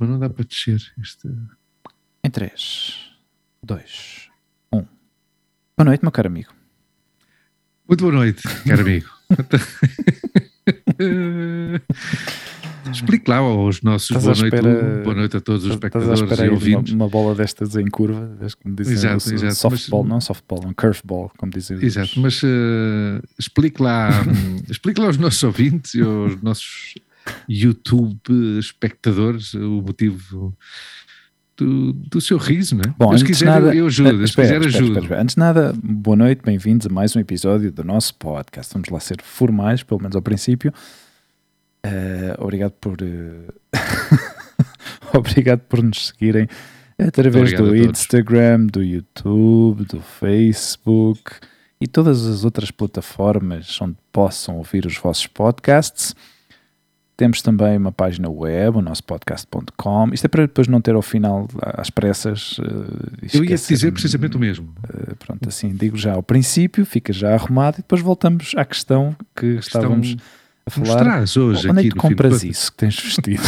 mas não dá para descer. Este... Em 3, 2, 1. Boa noite, meu caro amigo. Muito boa noite, caro amigo. Explique lá aos nossos boa noite, espera, boa noite a todos os espectadores e ouvintes. Uma, uma, bola destas em curva, como dizem, exato, exato, softball, mas, não softball, um curveball, como dizem. Exato, mas uh, explique lá, explique lá aos nossos ouvintes e aos nossos YouTube espectadores o motivo do, do seu riso, não é? Bom, se quiser, nada, eu ajudo. Espera, se quiser, espera, ajudo. Espera, antes de nada, boa noite, bem-vindos a mais um episódio do nosso podcast. Vamos lá ser formais, pelo menos ao princípio. Uh, obrigado por. Uh... obrigado por nos seguirem através do Instagram, do YouTube, do Facebook e todas as outras plataformas onde possam ouvir os vossos podcasts. Temos também uma página web, o nosso podcast.com. Isto é para depois não ter ao final, às pressas. Uh, Eu ia dizer precisamente o mesmo. Uh, pronto, assim, digo já ao princípio, fica já arrumado e depois voltamos à questão que a estávamos a falar. hoje Onde é que compras isso que tens vestido?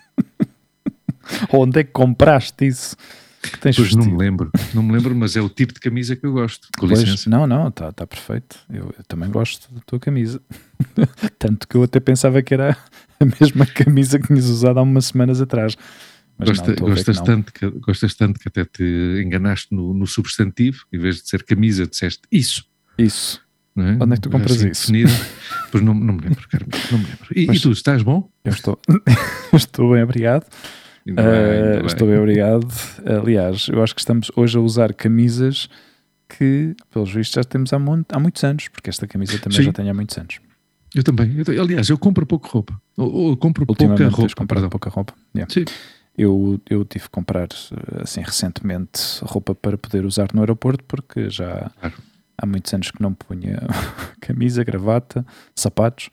Onde é que compraste isso? Que tens pois vestido? não me lembro, não me lembro, mas é o tipo de camisa que eu gosto. Com pois, licença. Não, não, está tá perfeito. Eu, eu, também gosto da tua camisa. Tanto que eu até pensava que era a mesma camisa que tinhas usado há umas semanas atrás. Mas Gosta, não, gostas, tanto que, gostas tanto que até te enganaste no, no, substantivo, em vez de ser camisa, disseste isso. Isso. É? Onde é que tu compras assim, isso? Definida. pois não, não me lembro, Carmen, não me lembro. E, e tu, estás bom? Eu estou, estou bem, obrigado. Uh, estou bem, obrigado. Aliás, eu acho que estamos hoje a usar camisas que, pelos vistos, já temos há, muito, há muitos anos, porque esta camisa também Sim. já tem há muitos anos. Eu também. Eu, aliás, eu compro pouco roupa. Ou, ou compro pouca roupa. comprado pouca roupa. Yeah. Sim. Eu, eu tive que comprar, assim, recentemente roupa para poder usar no aeroporto, porque já claro. há muitos anos que não punha camisa, gravata, sapatos.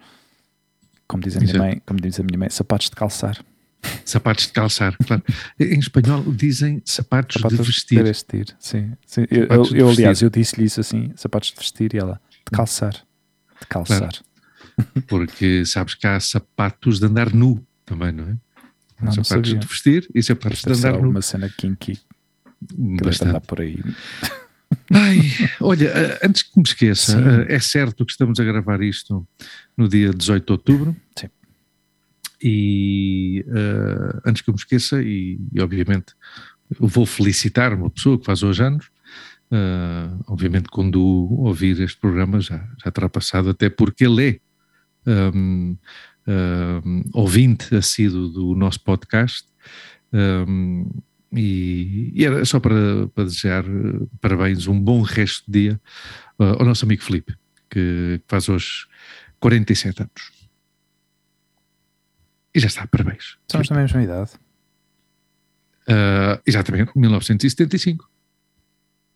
Como diz a minha mãe, como diz a minha mãe, sapatos de calçar. Sapatos de calçar, claro. Em espanhol dizem sapatos, sapatos de vestir. De vestir, sim. sim. Eu, eu, eu aliás, eu disse-lhe isso assim: sapatos de vestir e ela, de calçar. De calçar. Claro. Porque sabes que há sapatos de andar nu também, não é? Não, sapatos não de vestir e sapatos de andar nu. uma cena kinky que deve andar por aí. Ai, olha, eh, antes que me esqueça, Sim. Eh, é certo que estamos a gravar isto no dia 18 de outubro. Sim. E uh, antes que eu me esqueça, e, e, obviamente vou felicitar uma pessoa que faz hoje anos, uh, obviamente quando ouvir este programa já, já terá passado, até porque ele é um, um, ouvinte assíduo do nosso podcast. Um, e, e, era só para, para desejar uh, parabéns, um bom resto de dia uh, ao nosso amigo Felipe, que, que faz hoje 47 anos. E já está, parabéns. Somos da mesma idade. Uh, exatamente, 1975.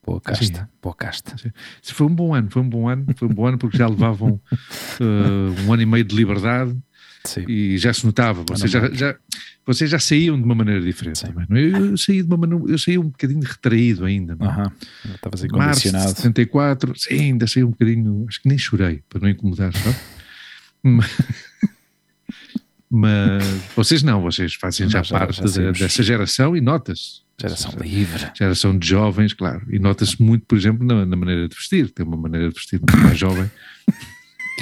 Boa casta, assim, boa casta. Assim. Foi um bom ano, foi um bom ano, foi um bom ano porque já levavam uh, um ano e meio de liberdade Sim. e já se notava, vocês já, já, vocês já saíam de uma maneira diferente. Também, é? eu, eu, saí de uma maneira, eu saí um bocadinho retraído ainda. É? Estavas aí condicionado. Março de 74, sim, ainda saí um bocadinho, acho que nem chorei para não incomodar, sabe? Mas vocês não, vocês fazem não, já, já, parte já dessa geração e notas. Geração livre. Geração de jovens, claro. E nota-se muito, por exemplo, na, na, maneira de vestir. Tem uma maneira de vestir muito mais jovem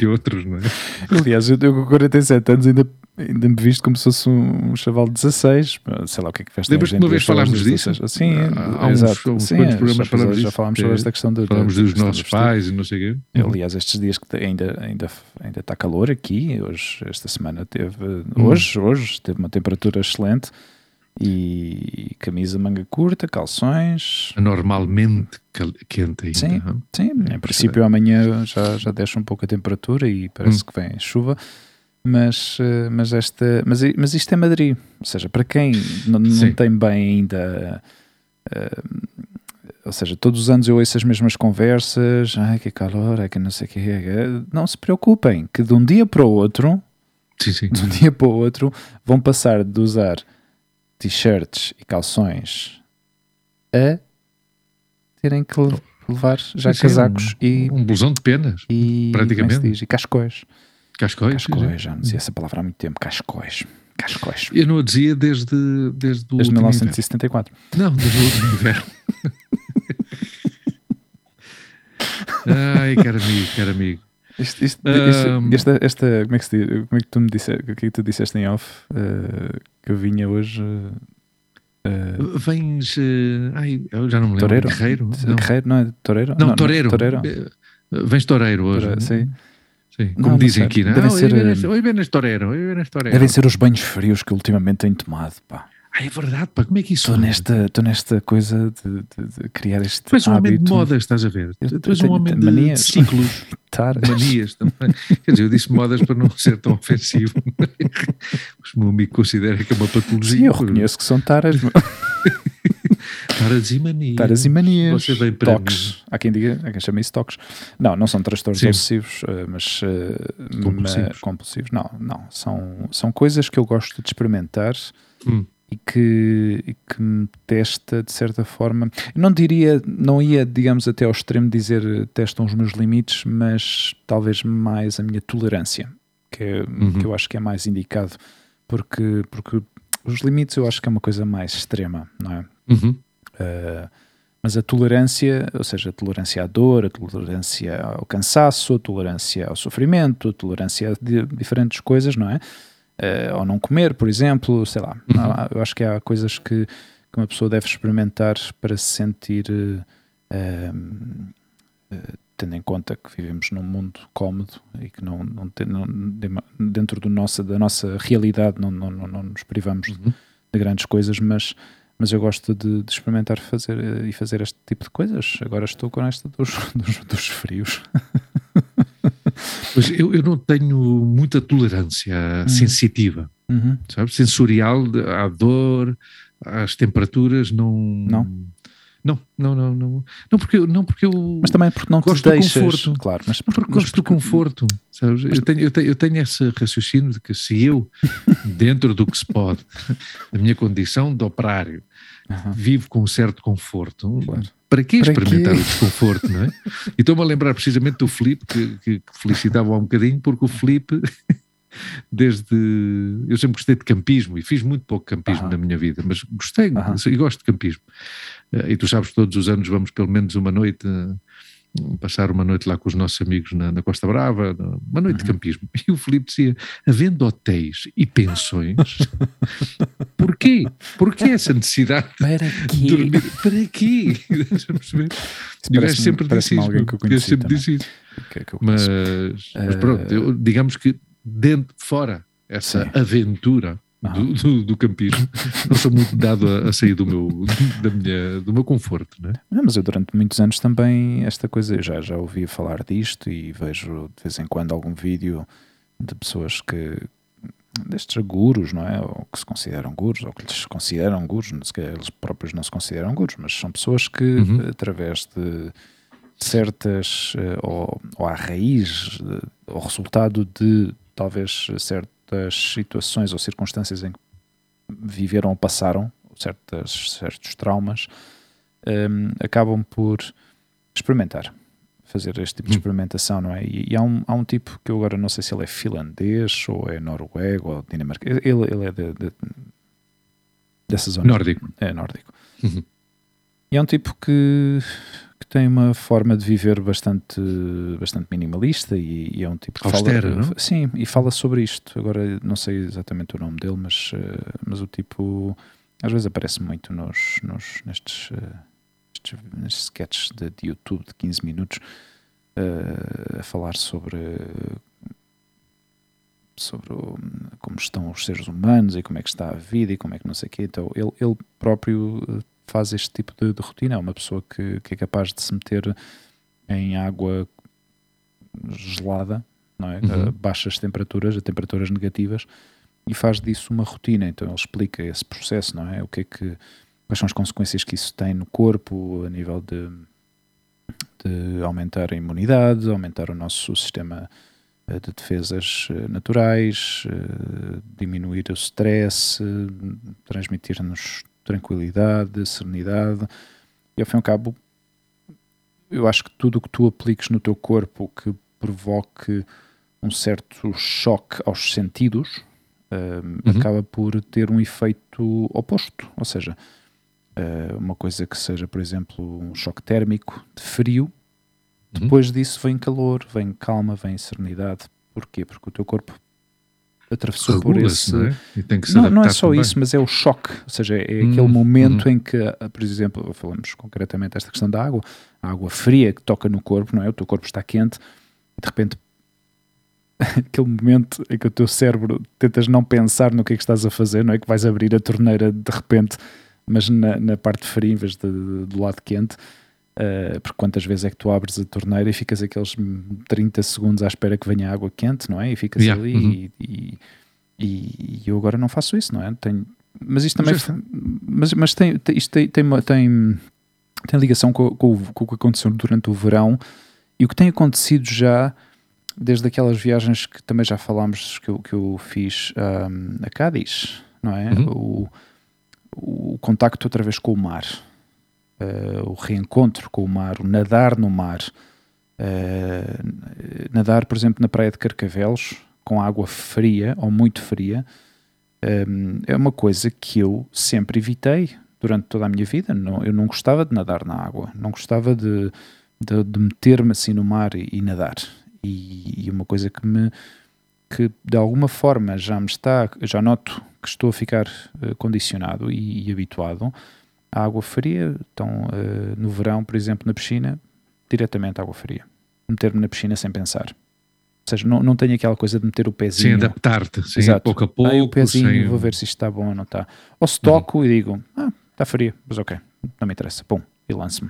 outros, não é? Aliás, eu, eu com 47 anos ainda, ainda me visto como se fosse um, um chaval de 16, sei lá o que é que fez. Lembras que uma vez falámos disso? Sim, há uns, exato. uns Sim, programas já, falámos já falámos sobre esta questão de, Falamos dos nossos pais e não sei o quê. Aliás, estes dias que ainda, ainda, ainda está calor aqui, hoje, esta semana teve, hum. hoje, hoje teve uma temperatura excelente e camisa manga curta, calções. Normalmente quente ainda. Sim, sim. É em princípio amanhã já, já deixa um pouco a temperatura e parece hum. que vem chuva. Mas, eh, mas, esta, mas, mas isto é Madrid, ou seja, para quem não, não tem bem ainda uh, ou seja, todos os anos eu ouço as mesmas conversas, ai que calor, é que não sei o que é. Não se preocupem, que de um dia para o outro, sim, sim. de um dia para o outro, vão passar de usar t-shirts e calções a terem que levar já sim, casacos um, e. Um blusão de penas, e, praticamente. Diz, e cascóis. Cascóis? Cascóis, já não dizia essa palavra há muito tempo, cascóis. Cascóis. Eu não a dizia desde, desde, desde 1974. Inverno. Não, desde o último inverno. Ai, caro amigo, caro amigo. Isto, isto, um, esta, esta, como é que se diz? Como é que tu me disseste, que é que tu disseste em off? Uh, que eu vinha hoje. Uh, Vens. Uh, ai, eu já não me lembro. Toreiro? Guerreiro? Não. Guerreiro, não é? Toreiro? Não, não Toreiro. Não, toreiro. Vens Toreiro hoje. Toreiro, sim. Sim, como não, dizem aqui, não? Devem ser, hoje vem Toreiro, Devem ser os banhos frios que ultimamente tenho tomado, pá. Ah, é verdade, pá, como é que isso Estou nesta, estou nesta coisa de, de, de criar este Tu és um homem de modas, estás a ver? Tu és um homem de, manias. de ciclos, manias também. Quer dizer, eu disse modas para não ser tão ofensivo. Mas o meu amigo considera que é uma patologia. Sim, eu reconheço que são taras. Taras e manias. Taras e manias. Você vem para toques. Mim. Há quem diga, há quem chame isso toques. Não, não são transtornos Sim. obsessivos, eh, mas uh, compulsivos. Mas, compulsivos. Não, não. São, são coisas que eu gosto de experimentar. Hum e que, e que me testa de certa forma. Não diria, não ia, digamos, até ao extremo de dizer testam os meus limites, mas talvez mais a minha tolerância, que, é, uhum. que eu acho que é mais indicado, porque, porque os limites eu acho que é uma coisa mais extrema, não é? Uhum. Uh, mas a tolerância, ou seja, a tolerância à dor, a tolerância ao cansaço, a tolerância ao sofrimento, a tolerância a diferentes coisas, não é? Uh, ou não comer, por exemplo, sei lá. Uhum. Eu acho que há coisas que, que, uma pessoa deve experimentar para se sentir, uh, uh, tendo em conta que vivemos num mundo cómodo e que não, não, tem, não dentro do nossa, da nossa realidade não, não, não, nos privamos uhum. de grandes coisas, mas mas eu gosto de, de, experimentar fazer e fazer este tipo de coisas. Agora estou com esta dos, dos, dos frios. Mas eu, eu não tenho muita tolerância uhum. sensitiva, uhum. sabe? Sensorial, à dor, às temperaturas, não. Não. Não, não, não, não. Não porque, não porque eu. Mas também porque não gosto te deixas, do conforto. Claro, mas porque, porque gosto porque... do conforto. Sabes? Mas... Eu, tenho, eu, tenho, eu tenho esse raciocínio de que se eu, dentro do que se pode, da minha condição de operário, uhum. vivo com um certo conforto, claro. para que experimentar quê? o desconforto, não é? E estou-me a lembrar precisamente do Felipe, que, que, felicitava um bocadinho, porque o Felipe desde. Eu sempre gostei de campismo e fiz muito pouco campismo uhum. na minha vida, mas gostei uhum. e gosto de campismo. Eh, e tu sabes, todos os anos vamos pelo menos uma noite passar uma noite lá com os nossos amigos na, na Costa Brava, uma noite uhum. de campismo. E o Filipe dizia: havendo hotéis e pensões, porquê? Porquê essa necessidade Para de dormir? Para quê? Deixa-me perceber. E o gajo sempre disse isso. Alguém que eu conheci sempre disse isso. Que é que mas, mas, pronto, eu, digamos que dentro, fora essa Sim. aventura do, do, do, campismo, não sou muito dado a, a, sair do meu, da minha, do meu conforto. Né? Não, mas eu durante muitos anos também, esta coisa, eu já, já ouvi falar disto e vejo de vez em quando algum vídeo de pessoas que, destes gurus, não é? Ou que se consideram gurus, ou que lhes consideram gurus, não sei, eles próprios não se consideram gurus, mas são pessoas que, uhum. através de certas, eh, ou, ou à raiz, ou resultado de talvez certo certas situações ou circunstâncias em que viveram ou passaram, certas, certos traumas, um, acabam por experimentar, fazer este tipo de hum. experimentação, não é? E, e, há, um, há um tipo que eu agora não sei se ele é finlandês ou é noruego ou dinamarquês, ele, ele é de, de, dessa zona. Nórdico. É nórdico. Uhum. E é um tipo que que tem uma forma de viver bastante, bastante minimalista e, e é um tipo que Austera, fala, não? sim, e fala sobre isto. Agora não sei exatamente o nome dele, mas, uh, mas o tipo às vezes aparece muito nos, nos nestes, uh, estes, nestes sketches de, de, YouTube de 15 minutos uh, a falar sobre sobre o, como estão os seres humanos e como é que está a vida e como é que não sei o quê. Então ele, ele próprio faz este tipo de, de rotina. É uma pessoa que, que, é capaz de se meter em água gelada, não é? Uhum. a baixas temperaturas, a temperaturas negativas, e faz disso uma rotina. Então ele explica esse processo, não é? O que é que quais são as consequências que isso tem no corpo a nível de, de aumentar a imunidade, aumentar o nosso sistema eh, de defesas eh, naturais, eh, diminuir o stress, transmitir-nos tranquilidade, serenidade. E ao fim e ao cabo, eu acho que tudo o que tu apliques no teu corpo que provoque um certo choque aos sentidos uhum. acaba por ter um efeito oposto. Ou seja, uh, uma coisa que seja, por exemplo, um choque térmico de frio, uhum. depois disso vem calor, vem calma, vem serenidade. Porquê? Porque o teu corpo atravessou por esse. Não é? não, não, é só também. isso, mas é o choque. Ou seja, é aquele hum, momento hum. em que, por exemplo, falamos concretamente desta questão da água, a água fria que toca no corpo, não é? O teu corpo está quente, de repente aquele momento em que o teu cérebro tentas não pensar no que é que estás a fazer, não é? Que vais abrir a torneira de repente, mas na, na parte fria em vez de, do lado quente. Uh, porque quantas vezes é que tu abres a torneira e ficas aqueles 30 segundos à espera que venha água quente, não é? E ficas yeah. ali uhum. e, e, e, eu agora não faço isso, não é? Tenho, mas isto também. Mas, mas tem, isto tem, tem, tem, tem ligação com, com, com, o que aconteceu durante o verão e o que tem acontecido já desde aquelas viagens que também já falámos que eu, que eu fiz um, a Cádiz, não é? Uhum. O, o contacto outra vez com o mar, o reencontro com o mar, o nadar no mar. Uh, nadar, por exemplo, na praia de Carcavelos com água fria ou muito fria um, é uma coisa que eu sempre evitei durante toda a minha vida. Não, eu não gostava de nadar na água, não gostava de, de, de meter-me assim no mar e, e nadar e, e uma coisa que me que de alguma forma já me está, já noto que estou a ficar uh, condicionado e, e, habituado à água fria. Então, uh, no verão, por exemplo, na piscina, diretamente água fria. Meter-me na piscina sem pensar. Ou seja, não, não tenho aquela coisa de meter o pezinho. Sem adaptar-te, sim, Exato. pouco a pouco. Aí o pezinho, sem... vou ver se isto está bom ou não está. Ou se toco uhum. e digo, ah, está fria, mas ok, não me interessa, pum, e lance-me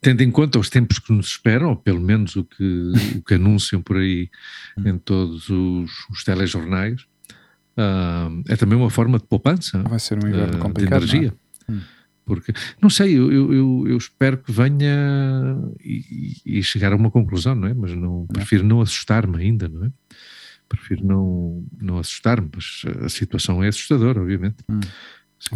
tendo em conta os tempos que nos esperam, ou pelo menos o que, o que anunciam por aí em todos os, os telejornais, uh, é também uma forma de poupança. Vai ser um inverno uh, complicado. De energia. Não é? Porque, não sei, eu, eu, eu, espero que venha e, e, chegar a uma conclusão, não é? Mas não, prefiro não assustar-me ainda, não é? Prefiro não, não assustar-me, mas a situação é assustadora, obviamente. Hum.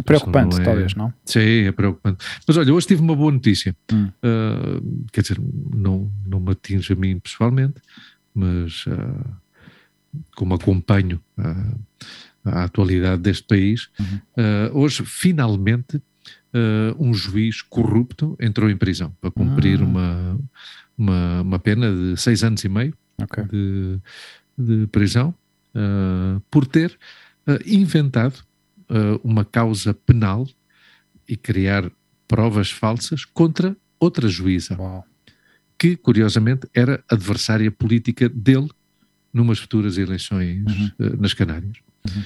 Preocupante, não é... talvez, não? Sim, é preocupante. Mas olha, hoje tive uma boa notícia. Hum. Uh, quer dizer, não, não me atinge a mim pessoalmente, mas uh, como acompanho uh, a atualidade deste país, uhum. hoje finalmente um juiz corrupto entrou em prisão para cumprir uma, uma, uma, pena de seis anos e meio okay. de, de prisão por ter inventado uh, uma causa penal e criar provas falsas contra outra juíza, Uau. que curiosamente era adversária política dele numas futuras eleições uhum. uh, nas Canárias. Uhum.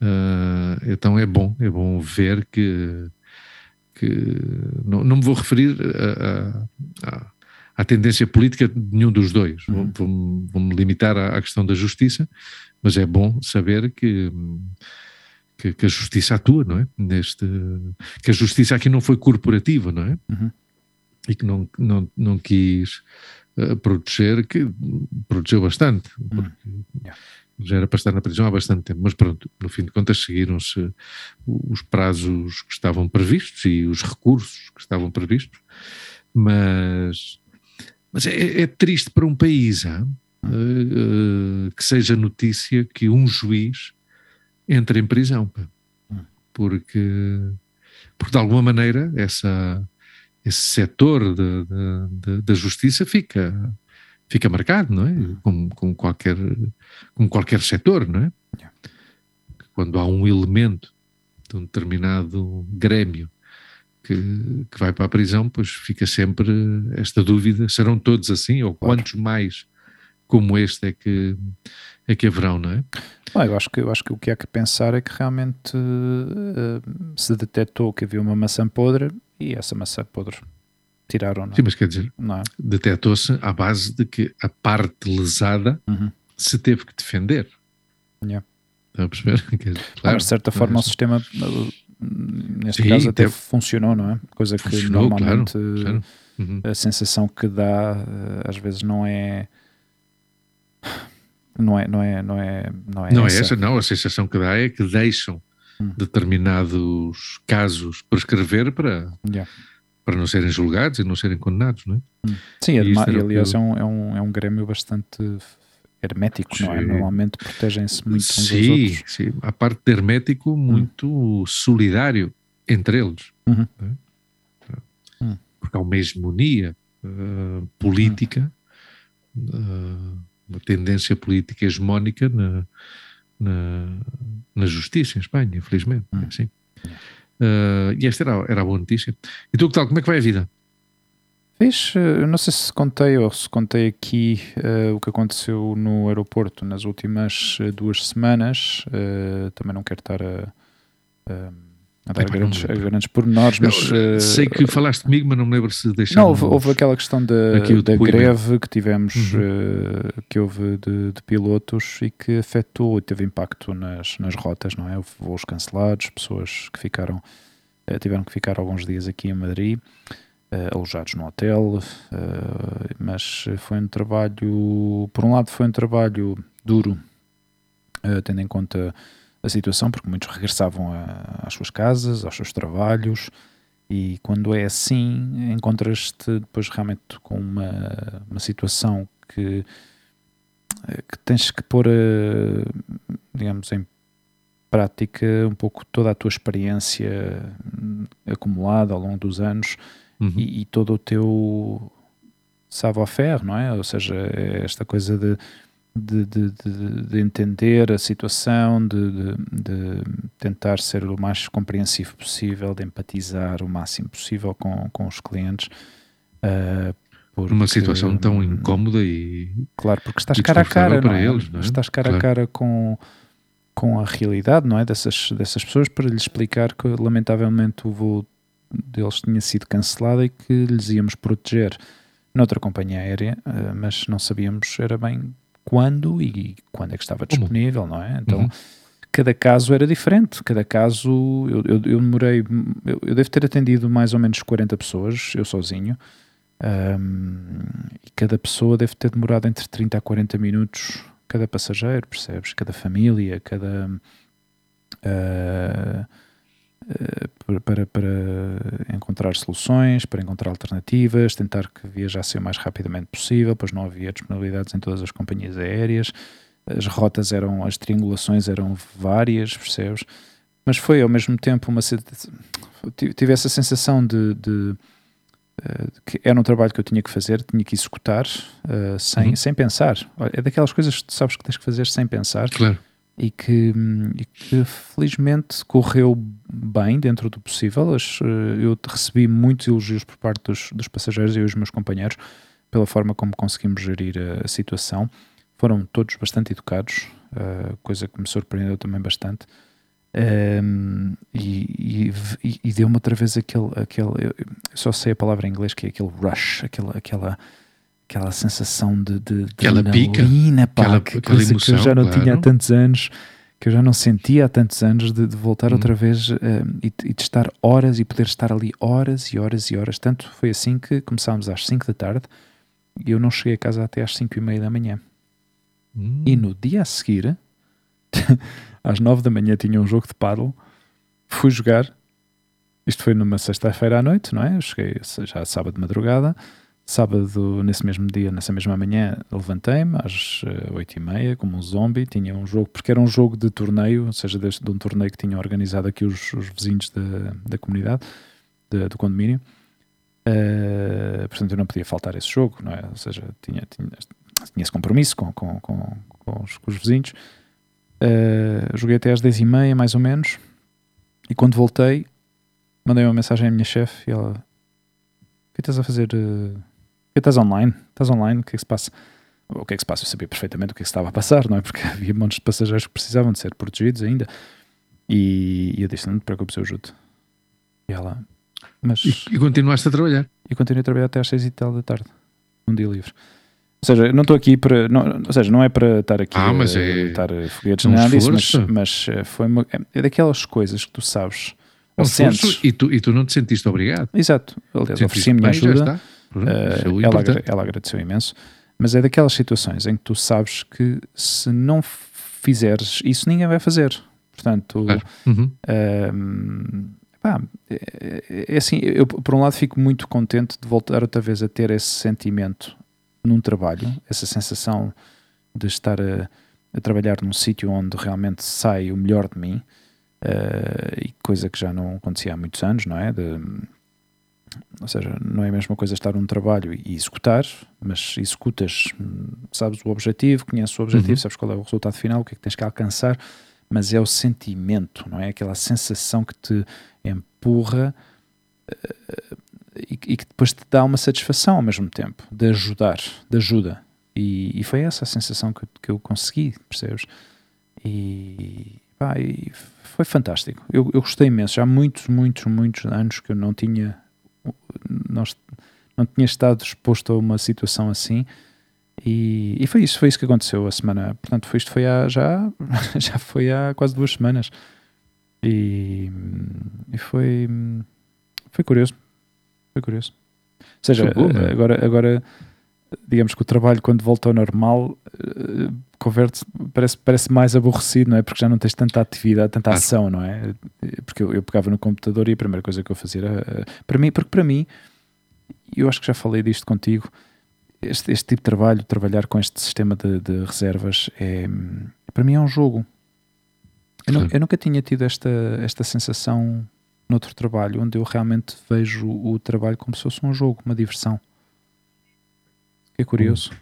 Uh, então é bom, é bom ver que, que não, não me vou referir a, a, a à tendência política de nenhum dos dois. Uhum. Vou-me vou limitar à, à, questão da justiça, mas é bom saber que que, que, a justiça atua, não é? Neste, que a justiça aqui não foi corporativa, não é? Uhum. E que não, não, não quis uh, proteger, que protegeu bastante, uhum. porque yeah. já era para estar na prisão há bastante tempo, mas pronto, no fim de contas seguiram-se os prazos que estavam previstos e os recursos que estavam previstos, mas, mas é, é triste para um país uh, uh, que seja notícia que um juiz entra em prisão. Porque, porque de alguma maneira essa, esse setor da justiça fica, fica marcado, não é? Como, como, qualquer, como qualquer setor, não é? Quando há um elemento de um determinado grêmio que, que vai para a prisão, pois fica sempre esta dúvida: serão todos assim? Ou quantos mais como este é que, é que haverão, não é? Ah, eu, acho que, eu acho que o que há que pensar é que realmente uh, se detectou que havia uma maçã podre e essa maçã podre tiraram. Não? É? Sim, mas quer dizer, é? detectou-se à base de que a parte lesada uhum. se teve que defender. Yeah. Está a perceber? Claro, ah, mas de certa forma o sistema neste Sim, caso até funcionou, não é? Coisa que funcionou, normalmente claro, claro. Uhum. a sensação que dá eh, às vezes não é não é não é não é não é, não essa. é essa não a sensação que dá é que deixam hum. determinados casos prescrever para yeah. para não serem julgados e não serem condenados não é? Hum. sim e aliás é, um, é, um, é um grêmio bastante hermético, sim. não é? Normalmente protegem-se muito uns sim, aos outros. Sim, a parte de hermético muito hum. solidário entre eles. Uhum. Hum. Porque há uma hegemonia uh, política, uh, uma tendência política hegemónica na, na, na, justiça em Espanha, infelizmente. Hum. É assim. Uh, e esta era, era a boa notícia. E tu, que tal? Como é que vai a vida? Eh, não sei se contei ou se contei aqui uh, o que aconteceu no aeroporto nas últimas uh, duas semanas. Uh, também não quero estar a, a dar grandes, a grandes pormenores, mas. sei que falaste comigo, mas não me lembro se deixaste. Não, houve, houve, aquela questão da, da greve que tivemos, uhum. que houve de, de, pilotos e que afetou e teve impacto nas, nas rotas, não é? Houve voos cancelados, pessoas que ficaram, tiveram que ficar alguns dias aqui em Madrid uh, alojados no hotel, uh, mas foi um trabalho, por um lado foi um trabalho duro, uh, tendo em conta a situação, porque muitos regressavam a, às suas casas, aos seus trabalhos, e quando é assim, encontras-te depois realmente com uma, uma situação que, que tens que pôr, digamos, em prática um pouco toda a tua experiência hum, acumulada ao longo dos anos uhum. e, e, todo o teu savoir-faire, não é? Ou seja, é esta coisa de, de, de, de entender a situação, de, tentar ser o mais compreensivo possível, de empatizar o máximo possível com, com os clientes. Uh, porque, Uma situação tão incómoda e. Claro, porque estás cara a cara, não é? Eles, é? Estás cara claro. a cara com, com a realidade, não é? Dessas, dessas pessoas para lhes explicar que, lamentavelmente, o voo deles tinha sido cancelada e que lhes íamos proteger noutra companhia aérea, uh, mas não sabíamos era bem quando e quando é que estava disponível, não é? Então, uhum. cada caso era diferente, cada caso, eu, eu, eu demorei, eu, eu, devo ter atendido mais ou menos 40 pessoas, eu sozinho, um, e cada pessoa deve ter demorado entre 30 a 40 minutos, cada passageiro, percebes? Cada família, cada... Uh, para, para, encontrar soluções, para encontrar alternativas, tentar que viajasse o mais rapidamente possível, pois não havia disponibilidades em todas as companhias aéreas, as rotas eram, as triangulações eram várias, percebes? Mas foi ao mesmo tempo uma. Tive essa sensação de, de, eh, de que era um trabalho que eu tinha que fazer, tinha que executar uh, sem, uhum. sem pensar. É daquelas coisas que tu sabes que tens que fazer sem pensar. Claro e que, e que, felizmente correu bem dentro do possível. Eh, eu recebi muitos elogios por parte dos, dos passageiros e os meus companheiros pela forma como conseguimos gerir a, a situação. Foram todos bastante educados, uh, coisa que me surpreendeu também bastante. Um, ehm, e, e, e deu-me outra vez aquele, aquele eu só sei a palavra em inglês que é aquele rush, aquela, aquela aquela sensação de, de, de aquela pica, pá, aquela, que, aquela emoção, que eu já não claro. tinha há tantos anos, que eu já não sentia há tantos anos, de, de voltar hum. outra vez uh, e, e, de estar horas e poder estar ali horas e horas e horas. Tanto foi assim que começámos às 5 da tarde e eu não cheguei a casa até às 5 e meia da manhã. Hum. E no dia a seguir, às 9 da manhã, tinha um jogo de paddle, fui jogar. Isto foi numa sexta-feira à noite, não é? Eu cheguei já sábado de madrugada Sábado, nesse mesmo dia, nessa mesma manhã, levantei-me às uh, oito e meia, como um zombie, tinha um jogo, porque era um jogo de torneio, ou seja, de, um torneio que tinham organizado aqui os, os vizinhos da, da comunidade, de, do condomínio. Uh, portanto, eu não podia faltar esse jogo, não é? Ou seja, tinha, tinha, tinha esse compromisso com, com, com, com, os, com os, vizinhos. Uh, joguei até às dez e meia, mais ou menos, e quando voltei, mandei uma mensagem à minha chefe e ela: O que estás a fazer? Estás online, estás online, o que é que se passa? O que é que se passa? Eu sabia perfeitamente o que é que estava a passar, não é? Porque havia montes de passageiros que precisavam de ser protegidos ainda. E, e eu disse: Não te preocupes, eu ajudo. E ela. Mas, e, e continuaste a trabalhar? E continuei a trabalhar até às seis e tal da tarde, um dia livre. Ou seja, não estou aqui para. Não, ou seja, não é para estar aqui ah, mas a é, estar foguetes, um nada disso, mas, mas, eh, foi uma, é daquelas coisas que tu sabes Ou sentes. E tu, e tu não te sentiste obrigado. Exato. Aliás, ofereci-me ajuda. Uh, ela, ela agradeceu imenso. Mas é daquelas situações em que tu sabes que se não fizeres isso, ninguém vai fazer. Portanto, claro. uhum. uh, pá, é, é, assim, eu por um lado fico muito contente de voltar outra vez a ter esse sentimento num trabalho, essa sensação de estar a, a trabalhar num sítio onde realmente sai o melhor de mim, uh, e coisa que já não acontecia há muitos anos, não é? De, ou seja, não é a mesma coisa estar num trabalho e executar, mas executas, sabes o objetivo, conheces o objetivo, uhum. sabes qual é o resultado final, o que é que tens que alcançar, mas é o sentimento, não é? Aquela sensação que te empurra uh, e, e, que depois te dá uma satisfação ao mesmo tempo, de ajudar, de ajuda. E, e foi essa a sensação que, que eu consegui, percebes? E, pá, e foi fantástico. Eu, eu gostei imenso. Já há muitos, muitos, muitos anos que eu não tinha, nós, não tinha estado exposto a uma situação assim. E, e, foi isso, foi isso que aconteceu a semana. Portanto, foi, isto foi há, já, já foi há quase duas semanas. E, e foi, foi curioso. Foi curioso. Ou seja, agora, agora digamos que o trabalho quando volta ao normal uh, converte parece, parece mais aborrecido, não é? Porque já não tens tanta atividade, tanta ah. ação, não é? Porque eu, eu, pegava no computador e a primeira coisa que eu fazia era uh, para mim, porque para mim, eu acho que já falei disto contigo, este, este tipo de trabalho, trabalhar com este sistema de, de reservas, é, para mim é um jogo. Eu, não, eu, nunca tinha tido esta, esta sensação noutro trabalho, onde eu realmente vejo o trabalho como se fosse um jogo, uma diversão. É curioso.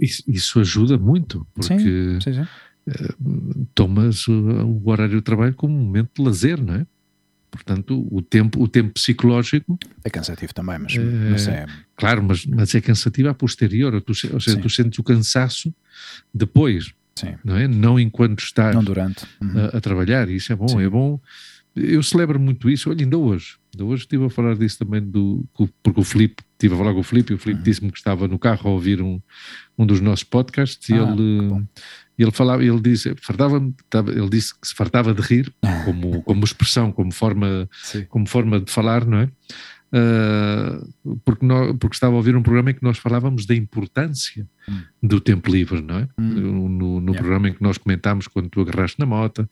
Isso, isso ajuda muito, porque sim, sim, sim. Uh, tomas o, o, horário de trabalho como um momento de lazer, não é? Portanto, o tempo, o tempo psicológico. É cansativo também, mas, é, mas é. Claro, mas, mas é cansativo a posterior, tu, ou seja, tu sentes o cansaço depois, Sim. não é? Não enquanto estás não durante. Uhum. A, a, trabalhar, isso é bom, é bom eu celebro muito isso. Olha, ainda hoje, ainda hoje estive a falar disso também, do, porque o Filipe, estive a falar com o Filipe e o Filipe uhum. disse-me que estava no carro a ouvir um, um dos nossos podcasts e ah, ele, ele falava, ele disse, fartava ele disse que se fartava de rir, como, como expressão, como forma, como forma de falar, não é? Uh, porque, nós, porque estava a ouvir um programa em que nós falávamos da importância hum. do tempo livre, não é? Hum. No, no yeah. programa em que nós comentámos quando tu agarraste na moto,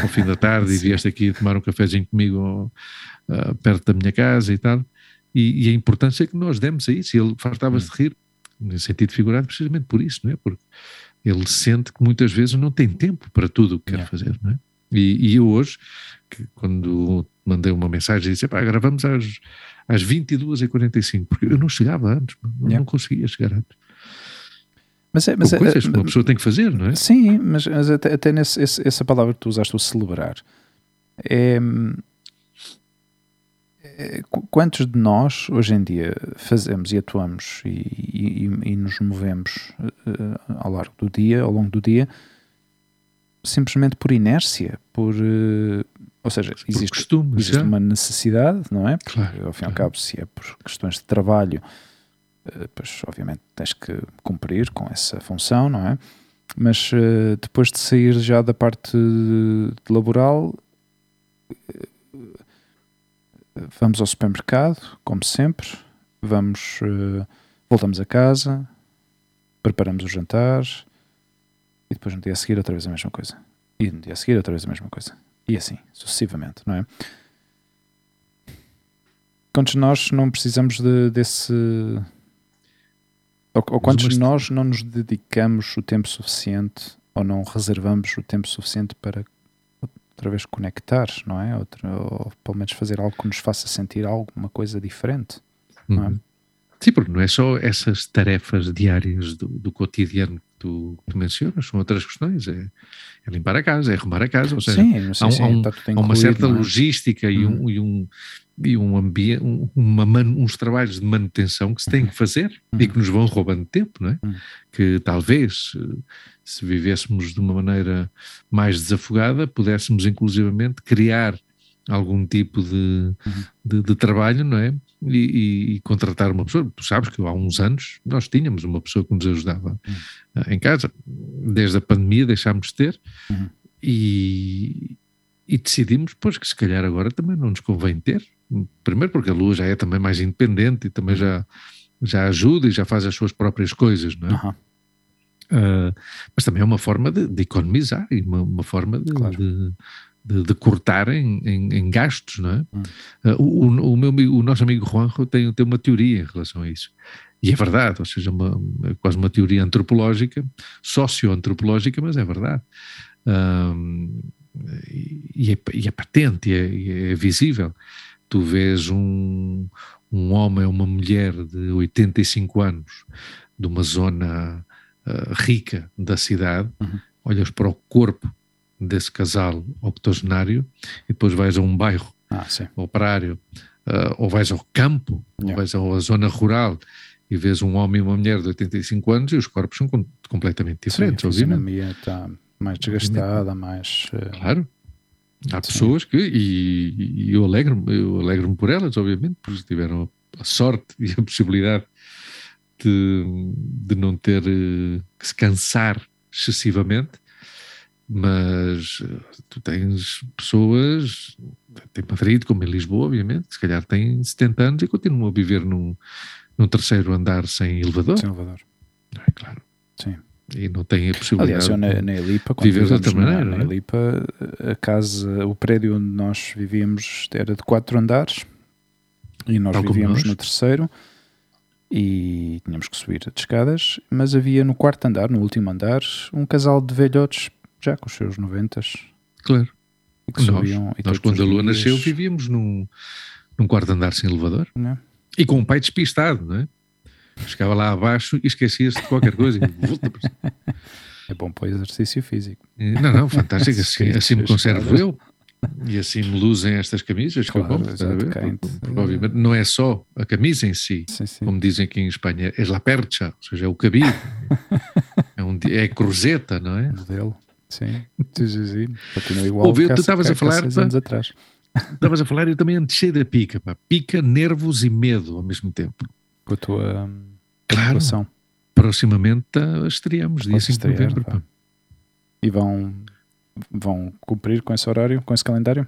ao fim da tarde, e vieste aqui tomar um cafezinho comigo uh, perto da minha casa e tal, e, e, a importância que nós demos a isso, ele fartava-se hum. de rir, no sentido figurado, precisamente por isso, não é? Porque ele sente que muitas vezes não tem tempo para tudo o que quer fazer, não é? E, e eu hoje, que quando mandei uma mensagem, disse, pá, gravamos às às 22h45, porque eu não chegava antes, não, yeah. não conseguia chegar antes. Mas, é, mas é, coisas que uma pessoa tem que fazer, não é? Sim, mas, mas até, até nesse, esse, essa palavra que tu usaste, o celebrar, é, é, quantos de nós hoje em dia fazemos e atuamos e, e, e nos movemos uh, ao largo do dia, ao longo do dia, simplesmente por inércia, por, uh, ou seja, existe, costume, existe uma necessidade, não é? Porque, claro, ao fim e ao cabo, se é por questões de trabalho, uh, pois obviamente tens que cumprir com essa função, não é? Mas depois de sair já da parte laboral, vamos ao supermercado, como sempre, vamos, voltamos a casa, preparamos o jantar, e depois no dia a seguir outra vez a mesma coisa. E no dia a seguir outra vez a mesma coisa. E assim, sucessivamente, não é? Quantos nós não precisamos de, desse. Ou, ou quantos de nós não nos dedicamos o tempo suficiente ou não reservamos o tempo suficiente para outra vez conectar, não é? Outra, ou pelo menos fazer algo que nos faça sentir alguma coisa diferente, não é? Uhum. Sim, porque não é só essas tarefas diárias do, do cotidiano tu, tu mencionas, são outras questões. É, é, limpar a casa, é arrumar a casa, ou seja, sim, sim, há, sim, há, um, há uma certa é? logística e um, hum. e um, e um ambiente, uma uns trabalhos de manutenção que se tem que fazer e que nos vão roubando tempo, não é? Hum. Que talvez, se vivêssemos de uma maneira mais desafogada, pudéssemos inclusivamente criar algum tipo de, de, de, trabalho, não é? E, e, e, contratar uma pessoa. Tu sabes que há uns anos nós tínhamos uma pessoa que nos ajudava uhum. em casa. Desde a pandemia deixámos de ter uhum. e, e decidimos, pois, que se calhar agora também não nos convém ter. Primeiro porque a Lua já é também mais independente e também já, já ajuda e já faz as suas próprias coisas, não é? Uh, mas também é uma forma de, de economizar e uma, uma forma de, claro. de, de, de, cortar em, em, em, gastos, não é? Hum. Uh, o, o, meu, o nosso amigo Juanjo tem, tem uma teoria em relação a isso. E é verdade, ou seja, uma, é quase uma teoria antropológica, socioantropológica, mas é verdade. Um, e, é, e, é, patente, e é, é, visível. Tu vês um, um homem ou uma mulher de 85 anos de uma zona uh, rica da cidade, uhum. olhas para o corpo desse casal octogenário e depois vais a um bairro ah, operário, uh, ou vais ao campo, yeah. ou vais à zona rural e vês um homem e uma mulher de 85 anos e os corpos são com, completamente diferentes. Sim, a fisionomia está mais desgastada, mais... Uh... Claro. Há Sim. pessoas que, e, e eu alegro-me eu alegro por elas, obviamente, porque tiveram a sorte e a possibilidade de, de não ter uh, que se cansar excessivamente, mas uh, tu tens pessoas, tem Madrid, como em Lisboa, obviamente, que se calhar têm 70 anos e continuam a viver num, num terceiro andar sem elevador. Sem elevador. É claro. Sim. E não tem a possibilidade Aliás, eu na, na Elipa, de viver de outra maneira. Na, na é? Elipa, a casa, o prédio onde nós vivíamos era de quatro andares e nós Tal vivíamos no terceiro e tínhamos que subir as escadas, mas havia no quarto andar, no último andar, um casal de velhotes já com os seus noventas. Claro. nós, subiam, nós quando a Lua dias... nasceu, vivíamos num, num quarto andar sem elevador. Não. E com um pai despistado, não é? Chegava lá abaixo e esquecia-se de qualquer coisa. é bom para o exercício físico. Não, não, fantástico. Assim, assim me conservo eu. E assim me luzem estas camisas, claro, que eu compro, obviamente não é só a camisa em si, sim, sim. como dizem aqui em Espanha, é la percha, ou seja, é o cabide, é, um, é a cruzeta, não é? Modelo, sim, continua igual Ouvi, tu estavas a falar, anos atrás. Estavas a falar e eu também andei da pica, pá. pica, nervos e medo ao mesmo tempo. Com a tua hum, claro, atuação. Proximamente uh, estreamos, dia 5 de novembro. E vão, vão cumprir com esse horário, com esse calendário?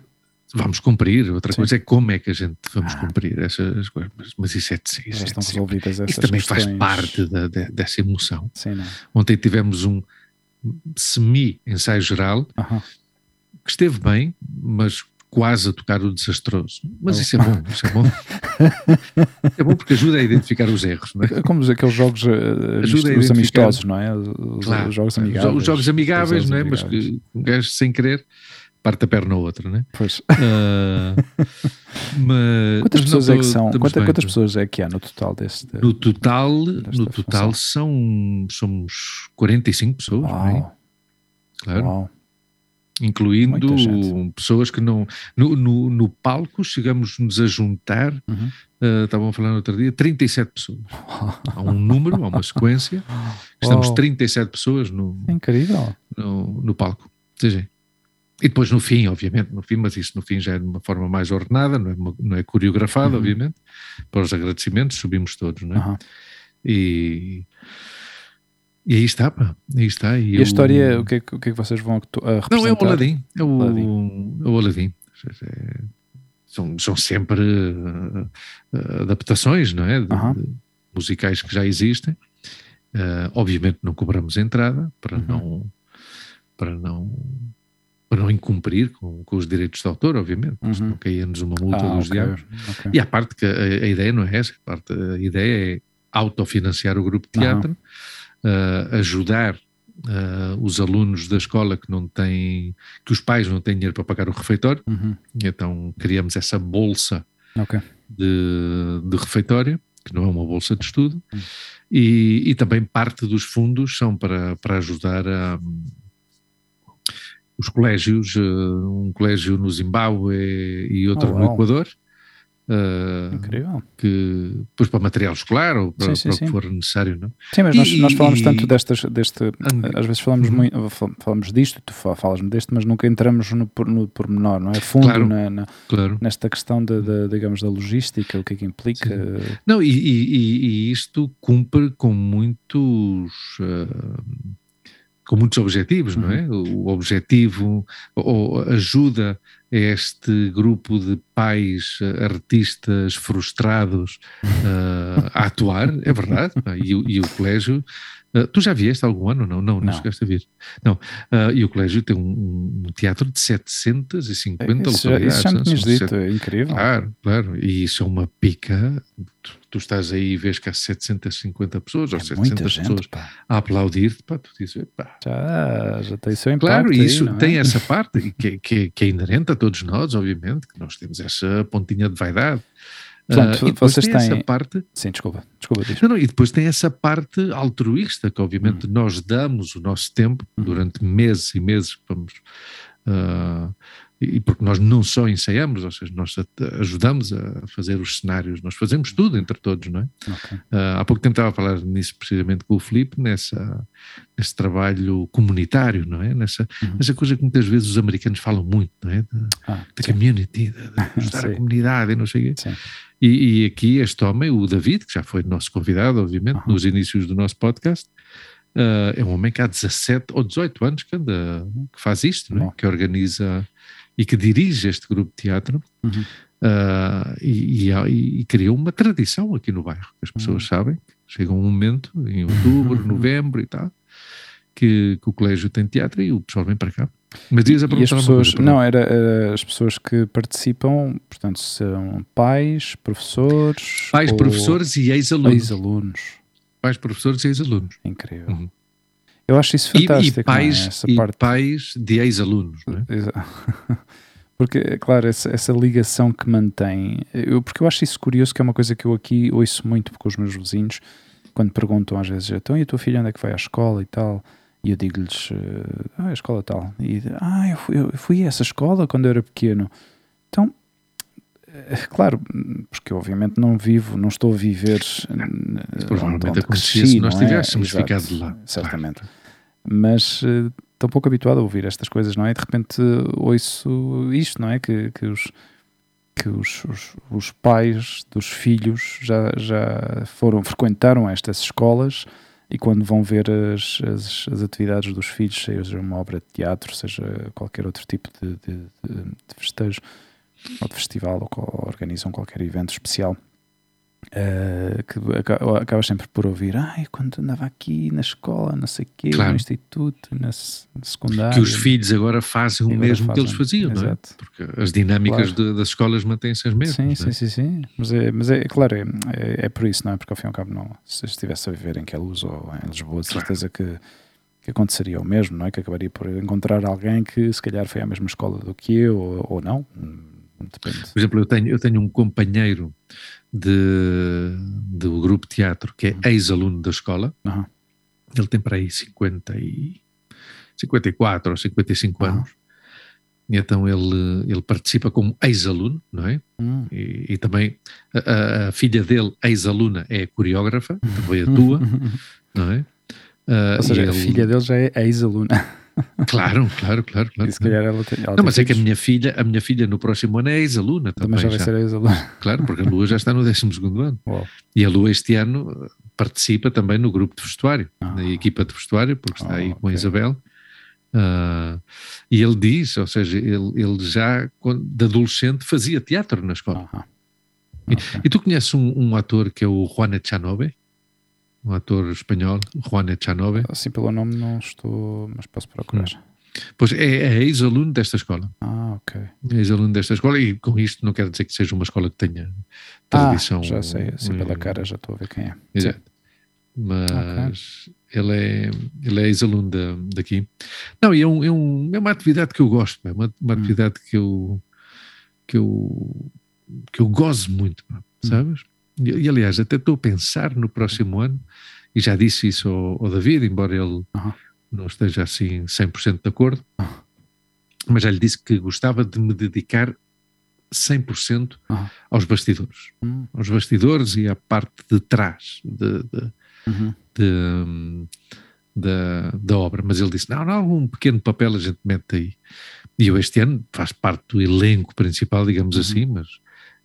Vamos cumprir, outra Sim. coisa é como é que a gente vamos ah. cumprir essas coisas, mas isso é de isso, estão resolvidas isso também questões. faz parte da, da, dessa emoção. Sim, não. Ontem tivemos um semi-ensaio geral uh -huh. que esteve bem, mas quase a tocar o desastroso. Mas isso é bom, isso é bom. é bom porque ajuda a identificar os erros. Não é? é como aqueles jogos uh, ajuda os amistosos, não é? Os, claro, os jogos amigáveis. Os jogos amigáveis, não é? Amigáveis. Mas que um gajo sem querer parte a perna ou outra, não é? Pois. Uh, mas, quantas pessoas é que são? Quanta, quantas pessoas é que há no total deste? No total, no total são somos 45 pessoas, Uau. não é? Claro. Uau incluindo pessoas que não. No, no, no palco chegamos-nos a juntar, uhum. uh, estavam no outro dia, 37 pessoas. há um número, há uma sequência, estamos oh. 37 pessoas no, Incrível. no, no palco. Seja, e depois no fim, obviamente, no fim, mas isso no fim já é de uma forma mais ordenada, não é, não é coreografado, uhum. obviamente, para os agradecimentos subimos todos, não é? Uhum. E e aí está, pá. Aí está. E, e a história, o que, é, o que é que vocês vão a representar? Não, é o Aladim. É o Aladim. É o. É, são, são sempre uh, adaptações, não é? De, uh -huh. de musicais que já existem. Uh, obviamente não cobramos entrada para -huh. não para não para não incumprir com, com os direitos de autor, obviamente, -huh. não caía-nos uma multa ah, dos okay. diabos. Okay. E a parte que a, a, ideia não é essa, a, parte, a ideia é autofinanciar o grupo de teatro uh, ajudar uh, os alunos da escola que não têm, que os pais não têm dinheiro para pagar o refeitório, uhum. então criamos essa bolsa okay. de, de refeitório, que não é uma bolsa de estudo, uhum. e, e, também parte dos fundos são para, para ajudar a, os colégios, um colégio no Zimbábue e outro oh, no Equador, Uh, Incrível. Que, depois para material escolar ou para, sim, sim, para o que for necessário, não? Sim, mas e, nós, nós, falamos e, tanto destas, deste, às vezes falamos, uhum. muito, falamos disto, tu falas-me deste, mas nunca entramos no, no pormenor, não é? Fundo claro, na, na claro. nesta questão da, da, digamos, da logística, o que é que implica. Sim. Não, e, e, isto cumpre com muitos. Uh, com muitos objetivos, não é? Uhum. O objetivo ou ajuda a este grupo de pais artistas frustrados uh, a atuar, é verdade, e, e o colégio Uh, tu já vieste algum ano? Não, não, não, não chegaste a vir. Não. Uh, e o colégio tem um, um teatro de 750 isso, localidades. Isso já me tinhas dito, é incrível. Claro, claro. E isso é uma pica. Tu, tu estás aí e vês que há 750 pessoas é ou 700 gente, pessoas pá. a aplaudir-te, pá, tu dizes, pá. Já, já tem seu impacto. Claro, e isso aí, tem é? essa parte que, que, que é inerente a todos nós, obviamente, que nós temos essa pontinha de vaidade. Portanto, uh, vocês têm essa parte. Sim, desculpa, desculpa. Não, não, e depois tem essa parte altruísta, que obviamente hum. nós damos o nosso tempo hum. durante meses e meses, vamos. Uh, e porque nós não só ensaiamos, ou seja, nós ajudamos a fazer os cenários, nós fazemos tudo entre todos, não é? Okay. Uh, há pouco tempo estava a falar nisso precisamente com o Filipe, nessa, nesse trabalho comunitário, não é? Nessa, uhum. nessa coisa que muitas vezes os americanos falam muito, não é? Da, ah, da community, de, ajudar a comunidade e não sei o quê. E, e, aqui este homem, o David, que já foi nosso convidado, obviamente, uhum. nos inícios do nosso podcast, uh, é um homem que há 17 ou 18 anos que, anda, que faz isto, é? que organiza e que dirige este grupo de teatro uhum. uh, e, e, e, criou uma tradição aqui no bairro, que as pessoas uhum. sabem. Chega um momento, em outubro, novembro e tal, que, que, o colégio tem teatro e o pessoal vem para cá. Mas dias a e as pessoas, não, era, era, as pessoas que participam, portanto, são pais, professores. Pais, professores e ex-alunos. Ex-alunos. Pais, professores e ex-alunos. Incrível. Uhum. Eu acho isso fantástico. E, e pais, é? essa e parte... pais de ex-alunos, não é? Porque, claro, essa, essa, ligação que mantém. Eu, porque eu acho isso curioso, que é uma coisa que eu aqui ouço muito com os meus vizinhos, quando perguntam às vezes, então e a tua filha onde é que vai à escola e tal? E eu digo-lhes, ah, a escola tal. E ah, eu fui, eu fui a essa escola quando eu era pequeno. Então, é claro, porque obviamente não vivo, não estou a viver. Provavelmente acontecia se nós é? tivéssemos é? ficado lá. Certamente. Claro mas uh, tão pouco habituado a ouvir estas coisas, não é? De repente ouço isto, não é? Que, que os que os, os, os, pais dos filhos já, já foram, frequentaram estas escolas e quando vão ver as, as, as atividades dos filhos, seja uma obra de teatro, seja qualquer outro tipo de, de, de, de festejo ou de festival, ou organizam qualquer evento especial, Uh, que acabas sempre por ouvir, ai, quando andava aqui na escola, não sei o quê, claro. no instituto, na, na secundária. Que os filhos agora fazem o mesmo fazem. que eles faziam, Exato. não é? Porque as dinâmicas claro. de, das escolas mantêm-se as mesmas. Sim, é? sim, sim, sim. Mas é, mas é claro, é, é, por isso, não é? Porque ao fim e ao cabo, não, se estivesse a viver em Queluz ou em Lisboa, de certeza que, que aconteceria o mesmo, não é? Que acabaria por encontrar alguém que se calhar foi à mesma escola do que eu ou, ou não. Hum, depende. Por exemplo, eu tenho, eu tenho um companheiro de, do grupo teatro, que é uhum. ex-aluno da escola. Uhum. Ele tem para aí 50 e, 54 ou 55 uhum. anos. E então ele, ele participa como ex-aluno, não é? Uhum. E, e, também a, a, filha dele, ex-aluna, é coreógrafa, também atua, não é? Uh, Ou seja, a ele... filha dele já é ex-aluna. Claro, claro, claro, claro. E se calhar ela tem, ela não, mas é que a minha filha, a minha filha no próximo ano é ex-aluna também. Mas já vai já. ser ex-aluna. Claro, porque a Lua já está no 12 ano. Uau. E a Lua este ano participa também no grupo de vestuário, ah. na equipa de vestuário, porque está ah, aí com a Isabel. Uh, e ele diz, ou seja, ele, ele já de adolescente fazia teatro na escola. Okay. E, e, tu conheces um, um, ator que é o Juan Echanove? Um ator espanhol, Juan Echanove. Assim pelo nome não estou, mas posso procurar. Hum. Pois é, é ex-aluno desta escola. Ah, ok. É ex-aluno desta escola e com isto não quero dizer que seja uma escola que tenha tradição. Ah, já sei, assim pela cara já estou a ver quem é. Exato. Mas okay. ele é, ele é ex-aluno daqui. Não, e é, um, é, um, é uma atividade que eu gosto, é uma, uma hum. atividade que eu, que eu que eu gozo muito, hum. sabes? Hum. E, aliás, até estou a pensar no próximo ano, e já disse isso ao, ao David, embora ele uhum. não esteja assim 100% de acordo, uhum. mas já lhe disse que gostava de me dedicar 100% uhum. aos bastidores. Hum. Aos bastidores e à parte de trás de, de, uhum. de, da, da obra. Mas ele disse: não, não, um pequeno papel a gente mete aí. E eu este ano faz parte do elenco principal, digamos uhum. assim, mas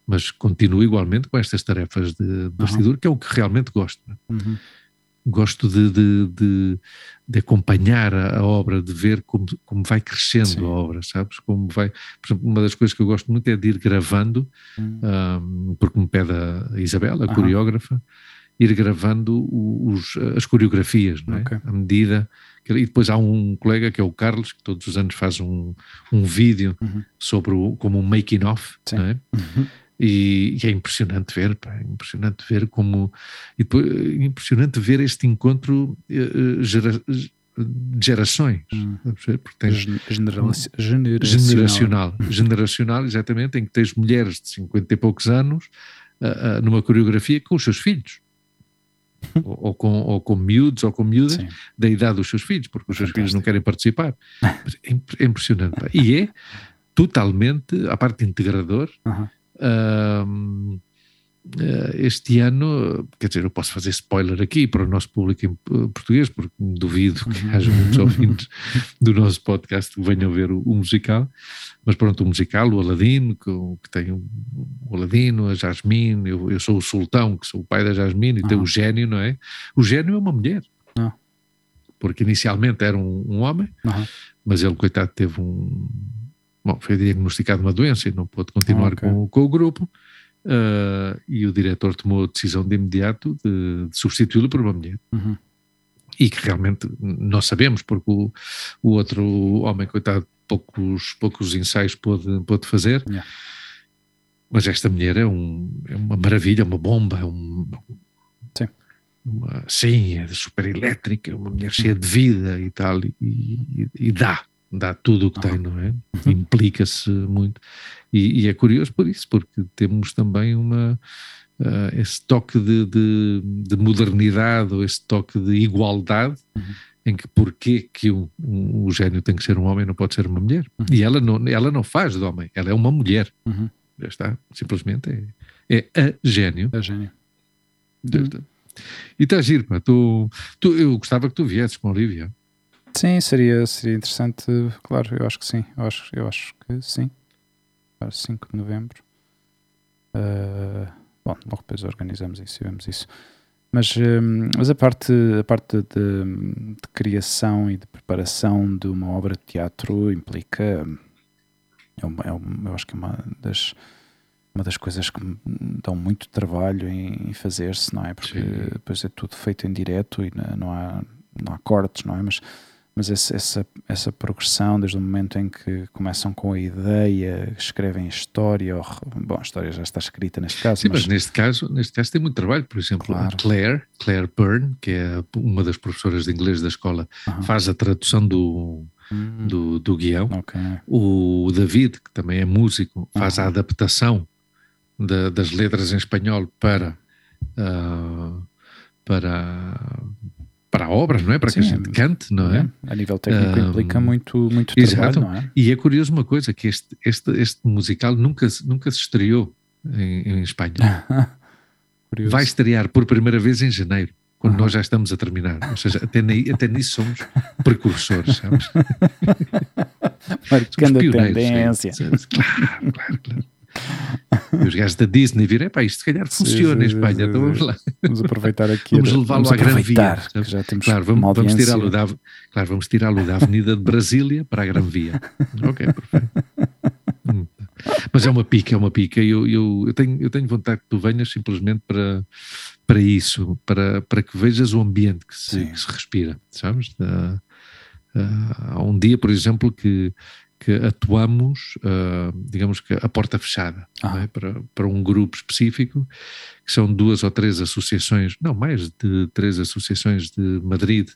mas continuo igualmente com estas tarefas de bastidor, uhum. que é o que realmente gosto. É? Uhum. gosto de, de, de, de acompanhar a, obra, de ver como, como vai crescendo Sim. a obra, sabes? Como vai, por exemplo, uma das coisas que eu gosto muito é de ir gravando, hum. um, porque me pede a Isabela, a coreógrafa, ir gravando os, as coreografias, não é? Okay. À medida que, e depois há um colega que é o Carlos, que todos os anos faz um, um vídeo uhum. sobre o, como um making of, não é? Uhum. E, e, é impressionante ver, pá, é impressionante ver como e depois, é impressionante ver este encontro uh, gera, gerações, hum. porque tens General, generacional, generacional, exatamente, em que tens mulheres de 50 e poucos anos uh, uh, numa coreografia com os seus filhos. ou, ou, com, ou com miúdos ou com miúdas Sim. da idade dos seus filhos, porque os seus Fantástico. filhos não querem participar. É, é impressionante. Pá. E é totalmente a parte integrador. Uhum Uh, este ano, quer dizer, eu posso fazer spoiler aqui para o nosso público em português, porque duvido que uhum. haja muitos ouvintes do nosso podcast que venham ver o, o musical, mas pronto, o musical, o Aladino, que, que tem o, o Aladino, a Jasmine, eu, eu, sou o Sultão, que sou o pai da Jasmine, e tem o Gênio, não é? O Gênio é uma mulher. Não. Porque inicialmente era um, um homem, uhum. mas ele, coitado, teve um, Bom, foi diagnosticado uma doença e não pôde continuar okay. com, com, o grupo. Uh, e o diretor tomou a decisão de imediato de, de substituí-lo por uma mulher. Uhum. E que realmente nós sabemos, porque o, o outro homem, coitado, poucos, poucos ensaios pôde, pôde fazer. Yeah. Mas esta mulher é, um, é uma maravilha, uma bomba, é um, sim. Uma, sim, é super elétrica, uma mulher cheia de vida e tal, e, e, e dá, dá tudo o que tem, não é? Uhum. Implica-se muito. E, e, é curioso por isso, porque temos também uma. Uh, esse toque de, de, de, modernidade ou esse toque de igualdade uhum. em que porquê que o, um, o gênio tem que ser um homem não pode ser uma mulher uhum. e ela não, ela não faz de homem, ela é uma mulher uhum. já está, simplesmente é, é a gênio a gênio e está giro, pá, tu, tu, eu gostava que tu viesses com a Olivia Sim, seria, seria interessante, claro, eu acho que sim, eu acho, eu acho que sim. 5 de novembro. Uh, bom, logo depois organizamos isso e vemos isso. Mas, um, mas a parte, a parte de, de, criação e de preparação de uma obra de teatro implica. É uma, é uma, eu acho que é uma das, uma das coisas que me dão muito trabalho em, em fazer-se, não é? Porque Sim. depois é tudo feito em direto e não há, não há cortes, não é? Mas mas esse, essa, essa progressão, desde o momento em que começam com a ideia, escrevem a história, ou, bom, a história já está escrita neste caso. Sim, mas, mas, neste caso, neste caso tem muito trabalho, por exemplo, claro. Claire, Claire Byrne, que é uma das professoras de inglês da escola, uhum. faz a tradução do, uhum. do, do, guião. Okay. O David, que também é músico, faz uhum. a adaptação da, das letras em espanhol para, uh, para, para a obra, não é? Para Sim, que a gente cante, não é? A nível técnico um, implica muito, muito trabalho, não é? E é curioso uma coisa, que este, este, este musical nunca, nunca se estreou em, em Espanha. Vai estrear por primeira vez em janeiro, quando uhum. nós já estamos a terminar. Ou seja, até, até nisso somos precursores, sabes? Marcando a tendência. Claro, claro, claro. E os gajos da Disney viram, pá, isto se calhar funciona em Espanha, então vamos lá. Vamos aproveitar aqui. Vamos levá-lo à Gran Via. Já temos claro, vamos, vamos tirá-lo da, claro, vamos tirá-lo da Avenida de Brasília para a Gran Via. ok, perfeito. Hum. Mas é uma pica, é uma pica. Eu, eu, eu, tenho, eu tenho vontade que tu venhas simplesmente para, para isso, para, para que vejas o ambiente que se, que se respira, sabes? Uh, uh, há um dia, por exemplo, que que atuamos, uh, digamos que a porta fechada, ah. é? para, para um grupo específico, que são duas ou três associações, não, mais de três associações de Madrid,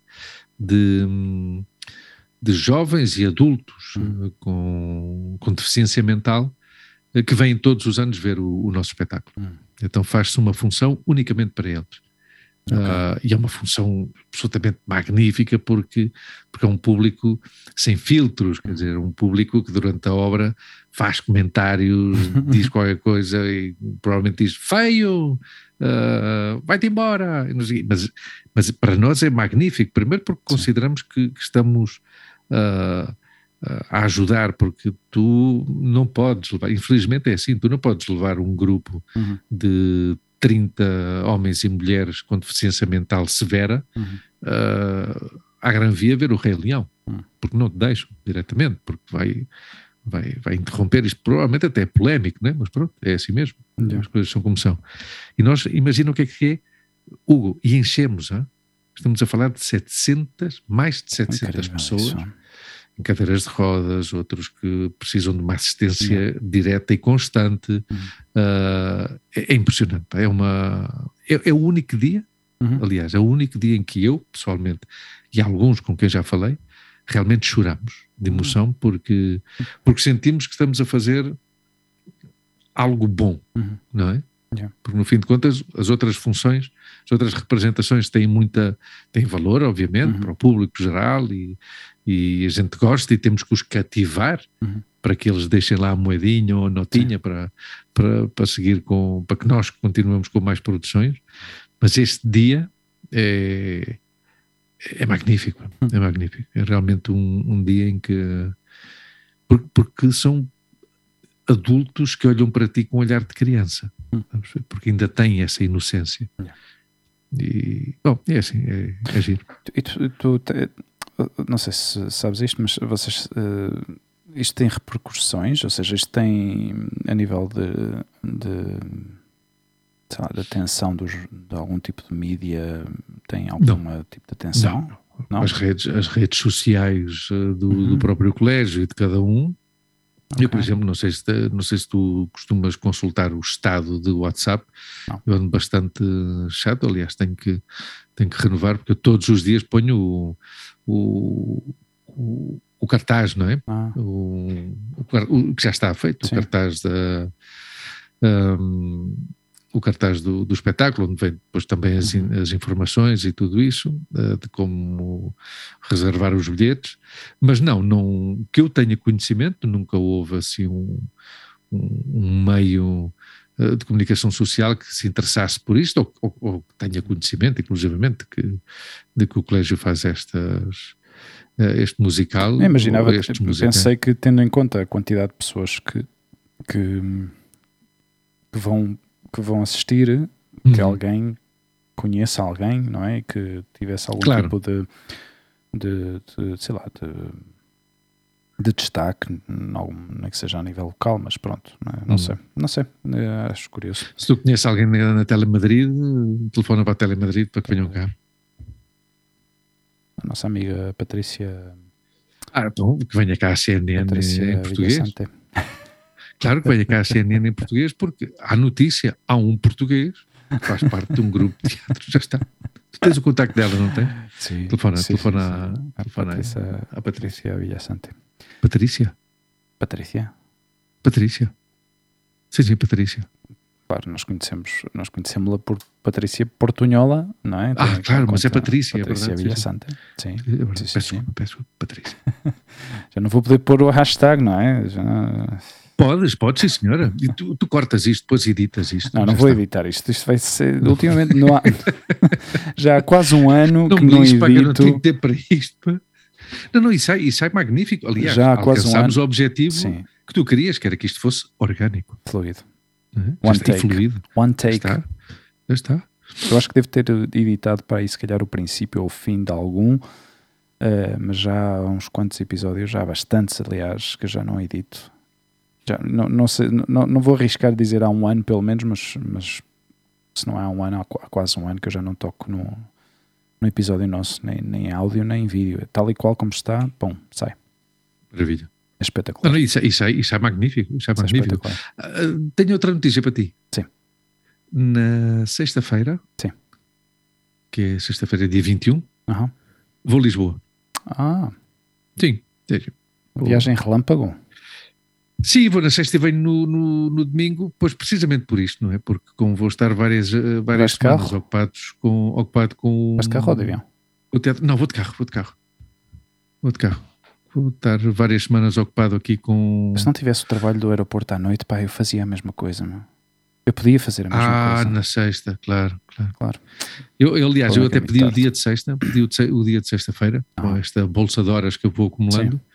de, de jovens e adultos hum. uh, com, com deficiência mental, uh, que vêm todos os anos ver o, o nosso espetáculo. Hum. Então faz-se uma função unicamente para eles. Okay. Uh, e é uma função absolutamente magnífica porque, porque é um público sem filtros, quer dizer, um público que durante a obra faz comentários, diz qualquer coisa e provavelmente diz feio, uh, vai-te embora. Mas, mas para nós é magnífico, primeiro porque consideramos que, que estamos uh, a ajudar, porque tu não podes levar, infelizmente é assim, tu não podes levar um grupo uhum. de 30 homens e mulheres com deficiência mental severa uhum. uh, à Gran Via ver o Rei Leão, uhum. porque não te deixam diretamente, porque vai, vai, vai interromper isto, provavelmente até é polémico, né? mas pronto, é assim mesmo, uhum. as coisas são como são. E nós, imagina o que é que é, Hugo, e enchemos, hein? estamos a falar de 700, mais de 700 pessoas. Isso cadeiras de rodas, outros que precisam de uma assistência direta e constante. Uhum. Uh, é, é, impressionante. É, uma, é, é o único dia, uhum. aliás, é o único dia em que eu, pessoalmente, e alguns com quem já falei, realmente choramos de uhum. emoção porque, porque sentimos que estamos a fazer algo bom, uhum. não é? Yeah. Porque no fim de contas as outras funções, as outras representações têm muita, têm valor, obviamente, uhum. para o público geral e, e a gente gosta e temos que os cativar uhum. para que eles deixem lá a moedinha ou a notinha para, para, para seguir com, para que nós continuemos com mais produções. Mas este dia é, é magnífico, uhum. é magnífico. É realmente um, um dia em que, porque, porque são adultos que olham para ti com um olhar de criança, uhum. porque ainda têm essa inocência. E, bom, é assim, é, é giro. E tu, tu, não sei se sabes isto, mas vocês. Uh, isto tem repercussões, ou seja, isto tem a nível de, de sei lá, de atenção dos, de algum tipo de mídia, tem algum tipo de atenção? Não. não. As, redes, as redes sociais eh, do, uhum. do próprio colégio e de cada um Okay. Eu, por exemplo, não sei, se, não sei se tu costumas consultar o estado de WhatsApp, não. eu ando bastante chato, aliás, tenho que, tenho que renovar, porque eu todos os dias ponho o, o, o, o cartaz, não é? Ah. O, o, que já está feito, Sim. o cartaz da. Um, o cartaz do, do, espetáculo, onde vem depois também as, uhum. as informações e tudo isso, uh, de como reservar os bilhetes, mas não, não, que eu tenha conhecimento, nunca houve assim um, um, um meio uh, de comunicação social que se interessasse por isto, ou, ou, ou que tenha conhecimento, inclusivamente, que, de que o colégio faz estas, uh, este musical. Eu imaginava, pensei que tendo em conta a quantidade de pessoas que, que, que vão que vão assistir uhum. que alguém conheça alguém, não é? Que tivesse algum claro. tipo de, de, de, sei lá, de, de destaque, não, nem que seja a nível local, mas pronto, não, é? não uhum. sei, não sei, é, acho curioso. Se tu conheces alguém na, na Telemadrid, telefona para a Telemadrid para que venham cá. A nossa amiga Patrícia. Ah, então, que venha cá a CNN Patrícia em português. Claro que venha cá a CNN em português, porque há notícia, há um português que faz parte de um grupo de teatro, já está. Tu tens o contacto dela, não tens? Sim. Telefona, sim, telefona, sim, sim. A, telefona Patrícia, a Patrícia Villasante. Patrícia? Patrícia? Patrícia. Sim, sim, Patrícia. Claro, nós conhecemos, nós conhecemos-la por Patrícia Portunhola, não é? ah, claro, mas é Patrícia, Patrícia é Villasante. Sim. sim. É peço, desculpa, peço, Patrícia. Já não vou poder pôr o hashtag, não é? Já não... Podes, podes, sim, senhora. E tu, tu, cortas isto, depois editas isto. Não, não vou está. editar isto. Isto vai ser. Ultimamente não há. Já há quase um ano não que não edito. Eu não tenho tempo para isto. Pá. Não, não, isso é, isso é magnífico. Aliás, Já há quase um ano. o objetivo sim. que tu querias, que era que isto fosse orgânico. Fluido. Uhum. One take. Fluido. One take. Já está. Já está. Eu acho que devo ter editado para aí, se calhar, o princípio ou o fim de algum. Uh, mas já há uns quantos episódios, já há bastantes, aliás, que já não edito já, não, não, sei, não, não vou arriscar dizer há um ano pelo menos, mas, mas se não há um ano, há quase um ano que eu já não toco no, no episódio nosso, nem, nem em áudio nem em vídeo. É tal e qual como está, bom, sai. Maravilha. É espetacular. Não, isso, é, isso, é, isso é magnífico. Isso é isso é magnífico. É uh, tenho outra notícia para ti. Sim. Na sexta-feira, Sim. que é sexta-feira, dia 21, uhum. vou a Lisboa. Ah. Sim. Viagem relâmpago. Sim, vou na sexta e venho no, no, no, domingo, pois precisamente por isto, não é? Porque como vou estar várias, eh, várias semanas carro? ocupados com, ocupado com... Vais de carro ou de avião? O teatro, não, vou de carro, vou de carro. Vou de carro. Vou estar várias semanas ocupado aqui com... Se não tivesse o trabalho do aeroporto à noite, pá, eu fazia a mesma coisa, meu. Eu podia fazer a mesma ah, coisa. Ah, na sexta, claro, claro. claro. Eu, eu aliás, eu até pedi o dia de sexta, pedi o, o dia de sexta-feira, ah. com esta bolsa de horas que eu vou acumulando. Sim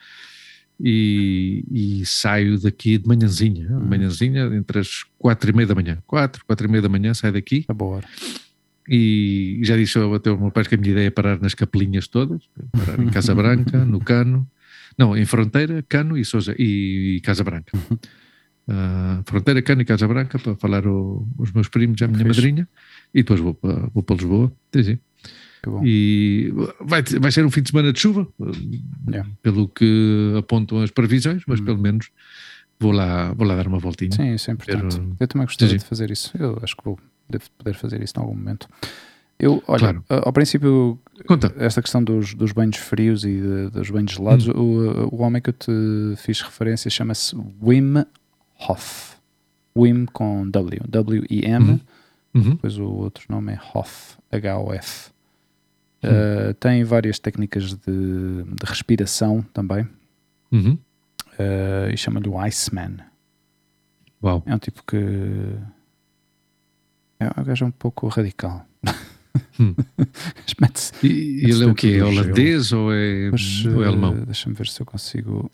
e, e, saio daqui de manhãzinha, hum. manhãzinha entre as quatro e meia da manhã, quatro, quatro e meia da manhã saio daqui. É boa hora. E já disse até o meu pai que a minha ideia é parar nas capelinhas todas, parar em Casa Branca, no Cano, não, em Fronteira, Cano e, Sousa, e, e Casa Branca. Uh, Fronteira, Cano e Casa Branca para falar o, os meus primos e a minha madrinha e depois vou para, vou para Lisboa. Sim, e vai, vai ser um fim de semana de chuva, yeah. pelo que apontam as previsões, mas hum. pelo menos vou lá, vou lá dar uma voltinha. Sim, isso é importante. Ter, Eu também gostaria sim. de fazer isso. Eu acho que vou devo poder fazer isso em algum momento. Eu, olha, claro. ao princípio, Conta. esta questão dos, dos banhos frios e de, dos banhos gelados, hum. o, o homem que eu te fiz referência chama-se Wim Hof. Wim com W, W-I-M, uhum. uhum. depois o outro nome é Hof, H-O-F. Uh, tem várias técnicas de, de respiração também. Uhum. Uh, e chama-lhe o Iceman. Uau. É um tipo que. É um gajo um pouco radical. Hum. e, e ele é o quê? É holandês ou é, Mas, ou é alemão? Uh, Deixa-me ver se eu consigo.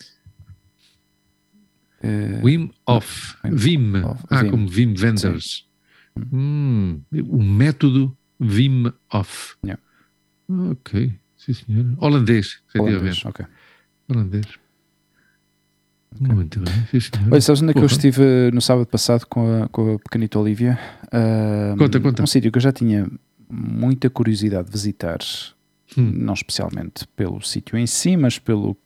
Uh, Wim Hof. Wim. Ah, Vim. como Wim Wenders. Hum, o método Wim Hof. Yeah. Ok, sim senhor. Holandês, Holandês, ok. Holandês. Okay. Muito bem, sim senhor. Olha, sabes onde é que eu estive no sábado passado com a, com a pequenita Olivia? Uh, conta, conta. Um sítio que eu já tinha muita curiosidade de visitar, hum. não especialmente pelo sítio em si, mas pelo,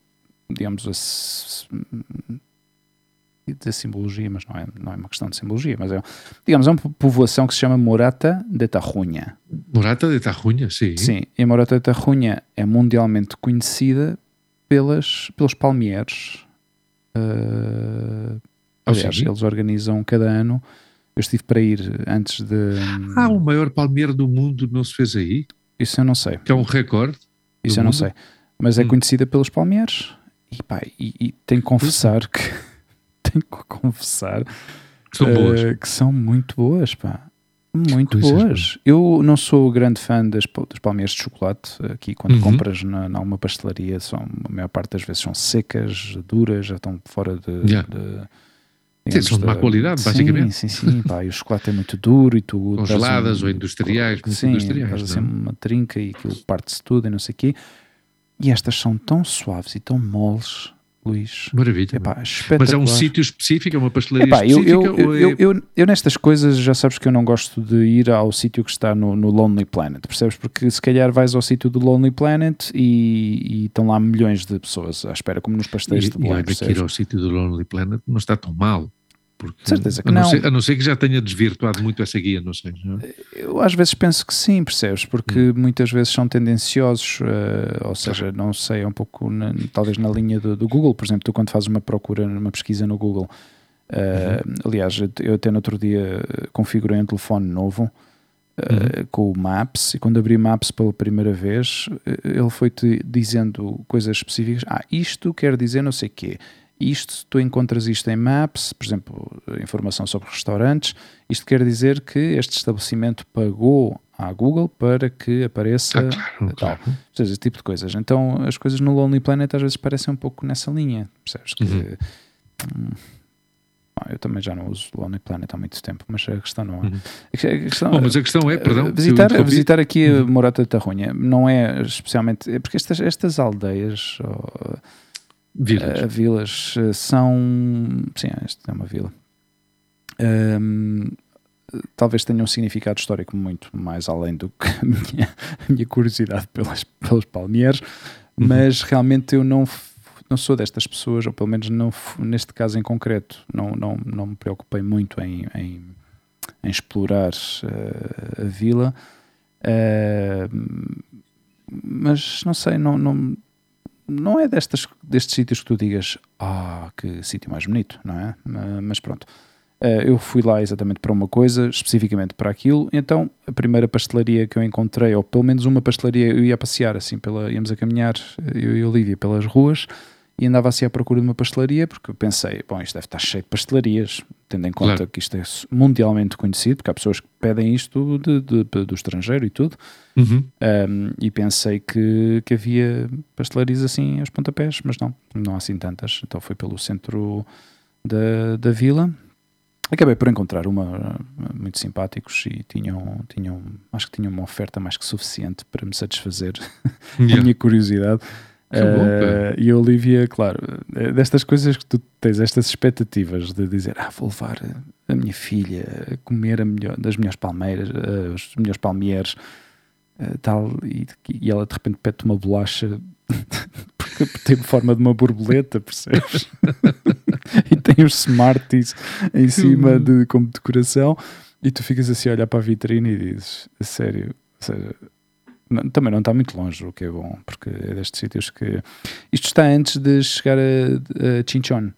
digamos, da simbologia, mas não é, não é uma questão de simbologia, mas é, digamos, é uma povoação que se chama Morata de Tarrunha. Morata de Tarrunha, sim. Sim, e a Morata de Tarrunha é mundialmente conhecida pelas, pelos palmeiros. Uh, aliás, eles organizam cada ano. Eu estive para ir antes de. Ah, o maior palmeiro do mundo não se fez aí? Isso eu não sei. Que é um recorde? Isso eu mundo? não sei. Mas é hum. conhecida pelos palmeiros. E, pá, e, e tenho que confessar que tenho que confessar que são, boas. Uh, que são muito boas, pá. Muito Coisas boas. Eu não sou grande fã das, das palmeiras de chocolate. Aqui, quando uhum. compras na, numa pastelaria, são, a maior parte das vezes são secas, duras, já estão fora de. Yeah. de sim, são de má qualidade, sim, basicamente. Sim, sim, pá, e o chocolate é muito duro e tu. Congeladas um, ou industriais, muito sim, industriais. Faz assim uma trinca e aquilo parte-se tudo e não sei o quê. E estas são tão suaves e tão moles Luís. Maravilha. Epá, Mas é um sítio específico, é uma pastelaria Epá, específica? Eu, eu, é... eu, eu, eu, nestas coisas já sabes que eu não gosto de ir ao sítio que está no, no, Lonely Planet, percebes? Porque se calhar vais ao sítio do Lonely Planet e, e, estão lá milhões de pessoas à espera, como nos pastéis e, de Belém. E ir ao sítio do Lonely Planet não está tão mal. Porque, Certeza que a não. não. Ser, a não ser que já tenha desvirtuado muito essa guia, não sei. Não é? Eu às vezes penso que sim, percebes? Porque hum. muitas vezes são tendenciosos, uh, ou seja, não sei, é um pouco na, talvez na linha do, do, Google, por exemplo, tu quando fazes uma procura, uma pesquisa no Google, uh, uhum. aliás, eu até no outro dia configurei um telefone novo. Uh, uhum. com o Maps e quando abri Maps pela primeira vez ele foi-te dizendo coisas específicas ah, isto quer dizer não sei o quê isto, tu encontras isto em Maps, por exemplo, informação sobre restaurantes. Isto quer dizer que este estabelecimento pagou à Google para que apareça ah, claro, tal. Claro. Seja, esse tipo de coisas. Então as coisas no Lonely Planet às vezes parecem um pouco nessa linha. Percebes? Que, uhum. hum, eu também já não uso Lonely Planet há muito tempo, mas a questão não é. Uhum. A questão, oh, mas a questão é, perdão, visitar, visitar aqui a uhum. Morata de Tarrunha não é especialmente. É porque estas, estas aldeias. Oh, Vilas. Uh, vilas uh, são. Sim, esta é uma vila. Um, talvez tenha um significado histórico muito mais além do que a minha, a minha curiosidade pelas, pelos palmeiros, uhum. mas realmente eu não, não sou destas pessoas, ou pelo menos não, neste caso em concreto, não, não, não me preocupei muito em, em, em explorar uh, a vila. mas não sei, não, não, não é destas, destes sítios que tu digas, ah, que sítio mais bonito, não é? Mas pronto. Eh, eu fui lá exatamente para uma coisa, especificamente para aquilo. Então, a primeira pastelaria que eu encontrei, ou pelo menos uma pastelaria, eu ia passear assim, pela, íamos a caminhar, eu e a Olivia, pelas ruas, e andava assim à procura de uma pastelaria porque pensei, bom, isto deve estar cheio de pastelarias, tendo em conta claro. que isto é mundialmente conhecido, porque há pessoas que pedem isto de, de, de, do estrangeiro e tudo. Uhum. Um, e pensei que, que havia pastelarias assim aos pontapés, mas não, não há assim tantas. Então fui pelo centro da, da vila. Acabei por encontrar uma muito simpáticos e tinham, tinham, acho que tinham uma oferta mais que suficiente para me satisfazer yeah. a minha Uh, e a Olivia, claro, é destas coisas que tu tens, estas expectativas de dizer, ah, vou levar a minha filha a comer a melhor, das melhores palmeiras, uh, os melhores palmeiras, uh, tal, e, e, ela de repente pede uma bolacha porque tem forma de uma borboleta, percebes? e tem os Smarties em cima de, como decoração, e tu ficas assim a olhar para a vitrine e dizes, a sério, ou seja, não, também não está muito longe, o que é bom, porque é destes sítios que. Isto está antes de chegar a, a Chinchon.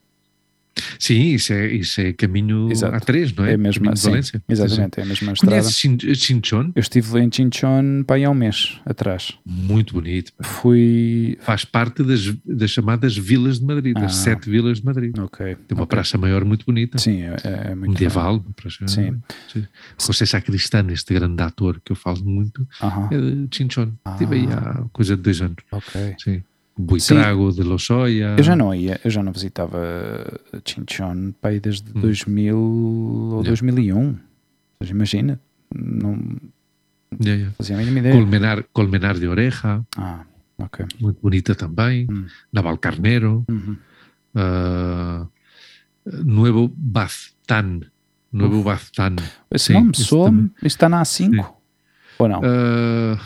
Sim, isso é, isso é caminho Exato. A3, não é? É mesmo caminho sim, Valência. Exatamente, é a mesma estrada. Conheces Chinchon? Eu estive em Chinchon para há um mês atrás. Muito bonito. Fui. Faz parte das, das chamadas vilas de Madrid, ah, das sete vilas de Madrid. Ok. Tem uma okay. praça maior muito bonita. Sim, é, é muito medieval. Praça, sim. José Sacristán, este grande ator que eu falo muito, uh -huh. é de Chinchon. Ah. Estive aí há coisa de dois anos. Ok. Sim. Buitrago de Losoya. Eu já não ia, eu já não visitava Chinchon pai desde hum. 2000 ou yeah. 2001. Mas imagina, não yeah, yeah. fazia a mínima ideia. Colmenar, Colmenar de Oreja. Ah, ok. Muito bonita também. Hum. Naval Carnero. Uhum. Uh, Nuevo Baztán. Nuevo Baztán. Esse Sim, nome soa está na A5? Sim. Ou não? Uh,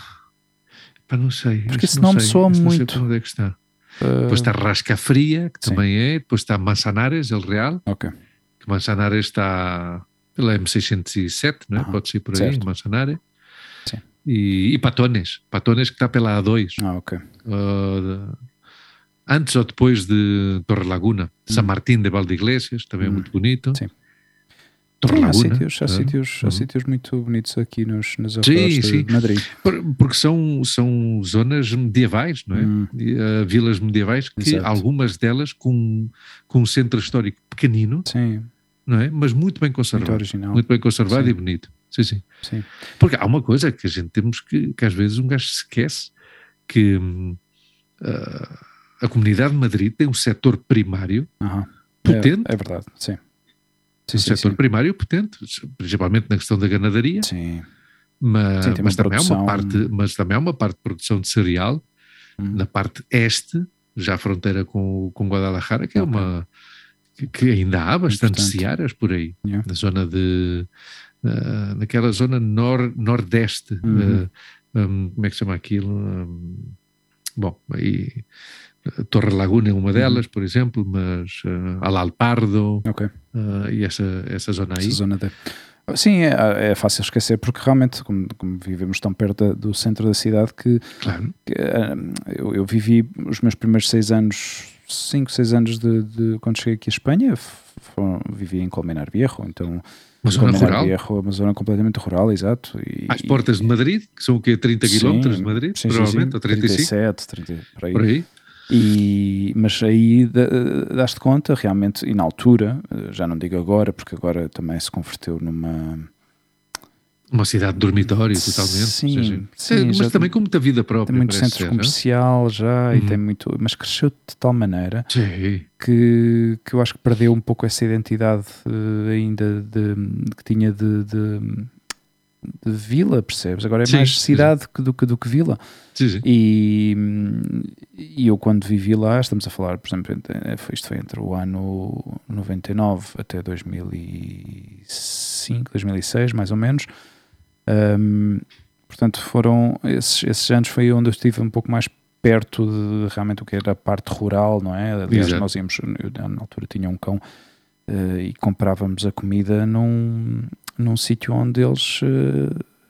Pá, não sei. Porque esse nome soa muito. onde é que está. Uh... Depois está Rasca Fria, que Sim. também é. Depois está Manzanares, El Real. Ok. Que Manzanares está pela M607, não é? Pode ser por aí. Manzanares. Sim. E, e, Patones. Patones que está pela A2. Ah, ok. Uh, antes ou depois de Torre Laguna. Hum. San Martín de Valdeiglesias, também hum. é muito bonito. Sim. Sim, há sítios, há, sítios, há uhum. sítios muito bonitos aqui nos, nas arredores de Madrid. Porque são, são zonas medievais, não é? Hum. Uh, vilas medievais, que Exato. algumas delas com, com um centro histórico pequenino, sim. não é? Mas muito bem conservado. Muito original. Muito bem conservado sim. e bonito. Sim, sim, sim. Porque há uma coisa que a gente temos que, que às vezes um gajo se esquece, que uh, a Comunidade de Madrid tem um setor primário uhum. potente. É, é verdade, sim sim, sim, setor sim. primário potente, principalmente na questão da ganadaria. Sim. Mas, sim, mas também produção... há uma parte, mas também há uma parte de produção de cereal hum. na parte este, já fronteira com, com Guadalajara, que é uma que, ainda há bastante searas por aí, yeah. na zona de naquela zona nor, nordeste, uhum. uh, um, como é que se chama aquilo? Um, bom, aí Torre Laguna é uma uhum. delas, uhum. por exemplo, mas uh, Alalpardo okay. uh, e essa, essa zona aí. Essa zona de... Sim, é, é, fácil esquecer porque realmente, como, como, vivemos tão perto do centro da cidade, que, claro. que uh, eu, eu, vivi os meus primeiros seis anos, cinco, seis anos de, de quando cheguei aqui à Espanha, foram, vivi em Colmenar Viejo, então uma zona rural? Viejo, uma zona completamente rural, exato. E, Às portas de Madrid, que são o quê? 30 km de Madrid, sim, provavelmente, sim, ou 35? 37, 30, por aí. Por aí. E, mas aí daste conta, realmente, e na altura, já não digo agora, porque agora também se converteu numa. Uma cidade de dormitório, totalmente. Sim, sim mas também com muita vida própria. Tem muito centro ser, comercial já uhum. e tem muito. Mas cresceu de tal maneira que, que eu acho que perdeu um pouco essa identidade uh, ainda de, de, que tinha de, de de vila, percebes? Agora é sim, mais cidade sim. do, que, do que vila. Sim, e, e eu quando vivi lá, estamos a falar, por exemplo, isto foi entre o ano 99 até 2005, 2006, mais ou menos. Um, portanto, foram esses, esses anos foi onde eu estive um pouco mais perto de realmente o que era a parte rural, não é? Aliás, Exato. nós íamos, eu, na altura tinha um cão uh, e comprávamos a comida num, num sítio onde eles uh,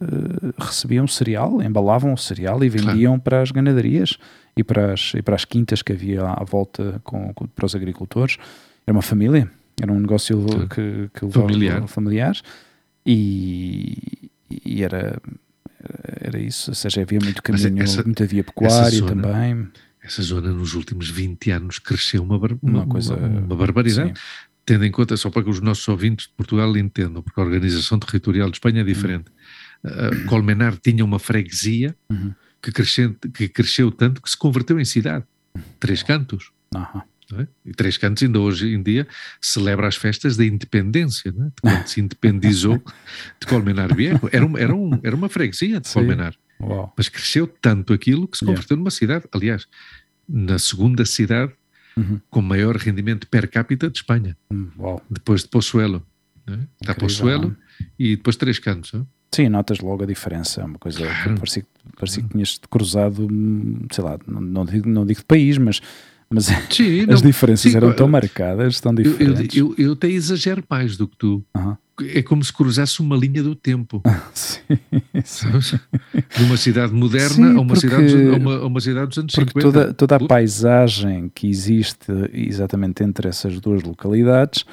uh, recebiam cereal, embalavam o cereal e vendiam claro. para as ganaderias e para as, e para as quintas que havia à volta com, com para os agricultores. Era uma família, era um negócio que, que familiar. familiar e, e era, era isso, ou seja, havia muito caminho, essa, muita via pecuária também essa zona nos últimos 20 anos cresceu uma, bar uma, uma, coisa, uma, uma barbaridade. Sim. Tendo em conta, só para que os nossos ouvintes de Portugal entendam, porque a organização territorial de Espanha é diferente. Uhum. Uh, Colmenar tinha uma freguesia uhum. que, crescente, que cresceu tanto que se converteu em cidade. Três cantos. Uhum. É? E Três Cantos ainda hoje em dia celebra as festas da independência, é? de quando se independizou de Colmenar Viejo. Era, um, era, um, era uma freguesia de Sim. Colmenar. Uau. Mas cresceu tanto aquilo que se converteu yeah. numa cidade. Aliás, na segunda cidade uhum. com maior rendimento per capita de Espanha. Hum, uau. Depois de Poçuelo. É? Está Poçuelo e depois Três Cantos. Sim, notas logo a diferença. É uma coisa claro. que parecia, parecia que tinhas cruzado, hum, sei lá, não, não, digo, não digo de país, mas mas sim, as não, diferenças sim, eram tão marcadas, tão diferentes. Eu, eu, eu, até exagero mais do que tu. É como se cruzasse uma linha do tempo. sim, sim. De uma cidade moderna a, uma cidade, a, uma, a uma cidade dos anos porque 50. Toda, toda a paisagem que existe exatamente entre essas duas localidades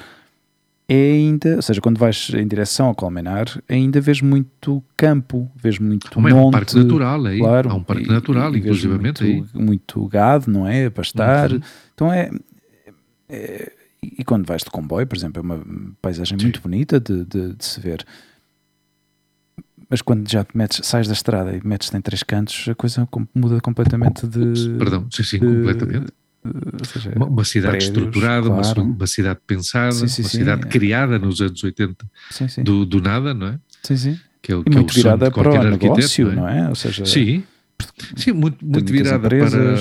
é ainda, ou seja, quando vais em direção ao Colmenar, ainda vês muito campo, vês muito Mas monte. É um parque natural aí, claro, há um parque e, natural, e, inclusivamente muito, aí. Muito gado, não é? A pastar. Uhum. Então é, é, E quando vais de comboio, por exemplo, é uma paisagem Sim. muito bonita de, de, de, se ver. Mas quando já te metes, sais da estrada e metes-te em três cantos, a coisa muda completamente de. Perdão, sim, sim, de, completamente seja, uma, uma, cidade prédios, estruturada, claro. uma, uma, cidade pensada, sim, sim, uma cidade é. criada nos anos 80 do, do, nada, não é? Sim, sim. Que é, e que muito é o virada para o negócio, não é? não é? Seja, sim, sim muito, muito virada para,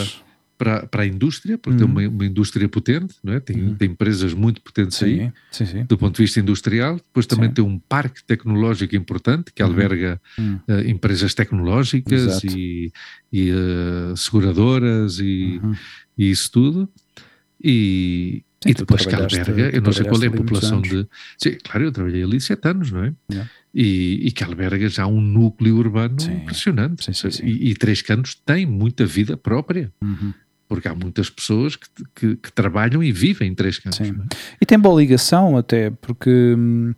para, para a indústria, porque hum. tem uma, uma, indústria potente, não é? tem, hum. tem empresas muito potentes sim, aí, sim, sim. do ponto de vista industrial. Depois também tem um parque tecnológico importante que uhum. alberga uh, empresas tecnológicas Exato. e, e uh, seguradoras e, uhum e isso tudo. E, e depois que alberga, eu não sei qual é a população de. Sim, claro, eu trabalhei ali sete anos, não é? Yeah. E, e, que alberga já um núcleo urbano sim. impressionante. Sim, sim, e, e, Três Cantos tem muita vida própria. Uhum. Porque há muitas pessoas que, que, que, trabalham e vivem em Três Cantos. É? E tem boa ligação até, porque hum,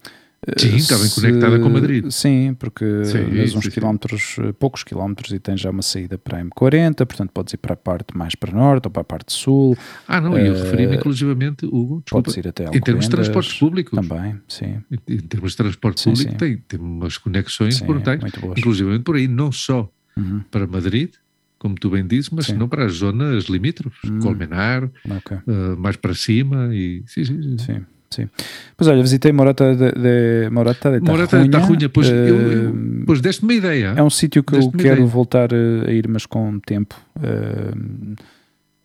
Sim, está bem conectada com Madrid. Sim, porque sim, uns sim, quilómetros, sim. poucos quilómetros e tens já uma saída para a M40, portanto podes ir para a parte mais para norte ou para a parte sul. Ah, não, uh, eu referi-me inclusivamente, Hugo, desculpa, podes ir até em termos de transportes públicos. Também, sim. Em, termos de transporte público tem, tem umas conexões brutais, inclusivamente por aí, não só uhum. para Madrid, como tu bem dizes, mas não para as zonas limítrofes, uhum. Colmenar, okay. uh, mais para cima e sim, sim. sim. sim. Sim. Pois olha, visitei Morata de, de Morata de Tarrunha. Morata de Tarrunha, pois, uh, eu, eu, pois deste-me uma ideia. É um sítio que eu quero ideia. voltar a ir, mas com tempo. Uh,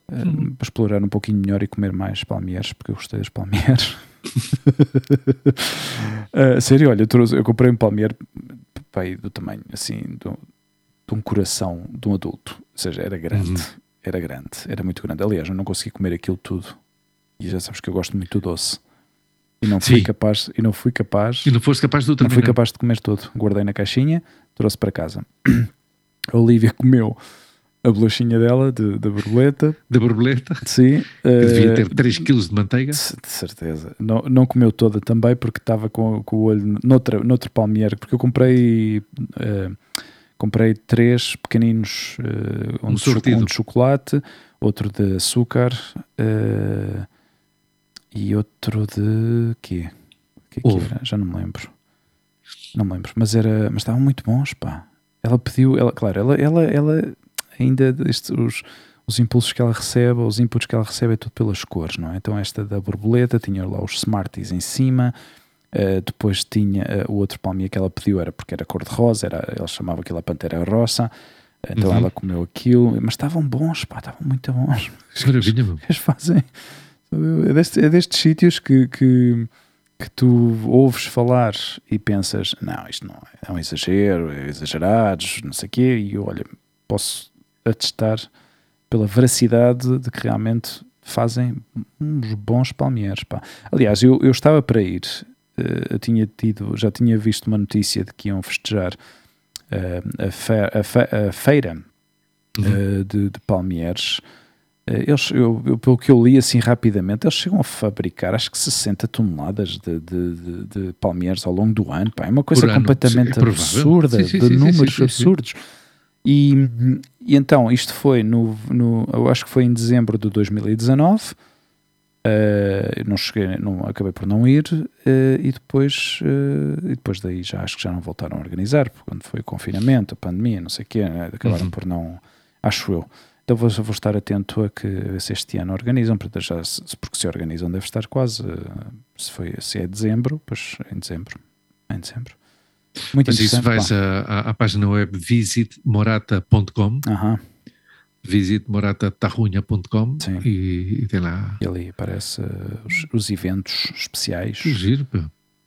hum. Para explorar um pouquinho melhor e comer mais palmeiras, porque eu gostei das palmeiras. uh, sério, olha, eu, trouxe, eu comprei um palmeiro do tamanho assim, de um coração de um adulto. Ou seja, era grande, uhum. era grande, era muito grande. Aliás, eu não consegui comer aquilo tudo. E já sabes que eu gosto muito doce. E não fui Sim. capaz, e não fui capaz. E não foste capaz de Não fui capaz de comer todo. Guardei na caixinha, trouxe para casa. A Olivia comeu a bolachinha dela, de, da borboleta. Da borboleta? Sim. Que devia ter 3 kg de manteiga. De certeza. Não, não comeu toda também, porque estava com, com o olho noutra, noutro palmeiro, porque eu comprei. Uh, comprei três pequeninos, uh, um, de, um, de, chocolate, outro de açúcar, uh, e outro de quê? Que, que era? Já não me lembro. Não me lembro, mas era, mas estavam muito bons, pá. Ela pediu, ela, claro, ela, ela, ela ainda estes, os, os impulsos que ela recebe, os inputs que ela recebe é tudo pelas cores, não é? Então esta da borboleta tinha lá os Smarties em cima, uh, depois tinha uh, o outro palmier que ela pediu era porque era cor de rosa, era, ela chamava aquilo a pantera rosa, então uhum. ela comeu aquilo, mas estavam bons, pá, estavam muito bons. Maravilha, meu. Eles fazem é, deste, é destes sítios que, que, que, tu ouves falar e pensas: não, isto não é, é um exagero, é exagerados, não sei o quê, e olha, posso atestar pela veracidade de que realmente fazem uns bons palmeiros. Pá. Aliás, eu, eu estava para ir, eu tinha tido, já tinha visto uma notícia de que iam festejar uh, a, fe, a, fe, a, feira uhum. uh, de, de palmeiros eh, eles, eu, eu, pelo que eu li assim rapidamente, eles chegam a fabricar acho que 60 toneladas de, de, de, de palmeiras ao longo do ano. Pá. É uma coisa completamente é absurda, sim, sim, de sim, números absurdos. E, e então isto foi no, no, eu acho que foi em dezembro de 2019. Uh, não cheguei, não, acabei por não ir uh, e depois uh, e depois daí já acho que já não voltaram a organizar quando foi o confinamento, a pandemia, não sei o quê, né? acabaram uhum. por não, acho eu. Então vou, vou estar atento a que se este ano organizam, porque, já, porque se organizam deve estar quase, se, foi, se é dezembro, pois em dezembro, em dezembro. Muito Mas isso vais à, à, página web visitmorata.com uh visitmoratatarrunha.com e, e tem lá. E ali aparece os, os eventos especiais. Que giro.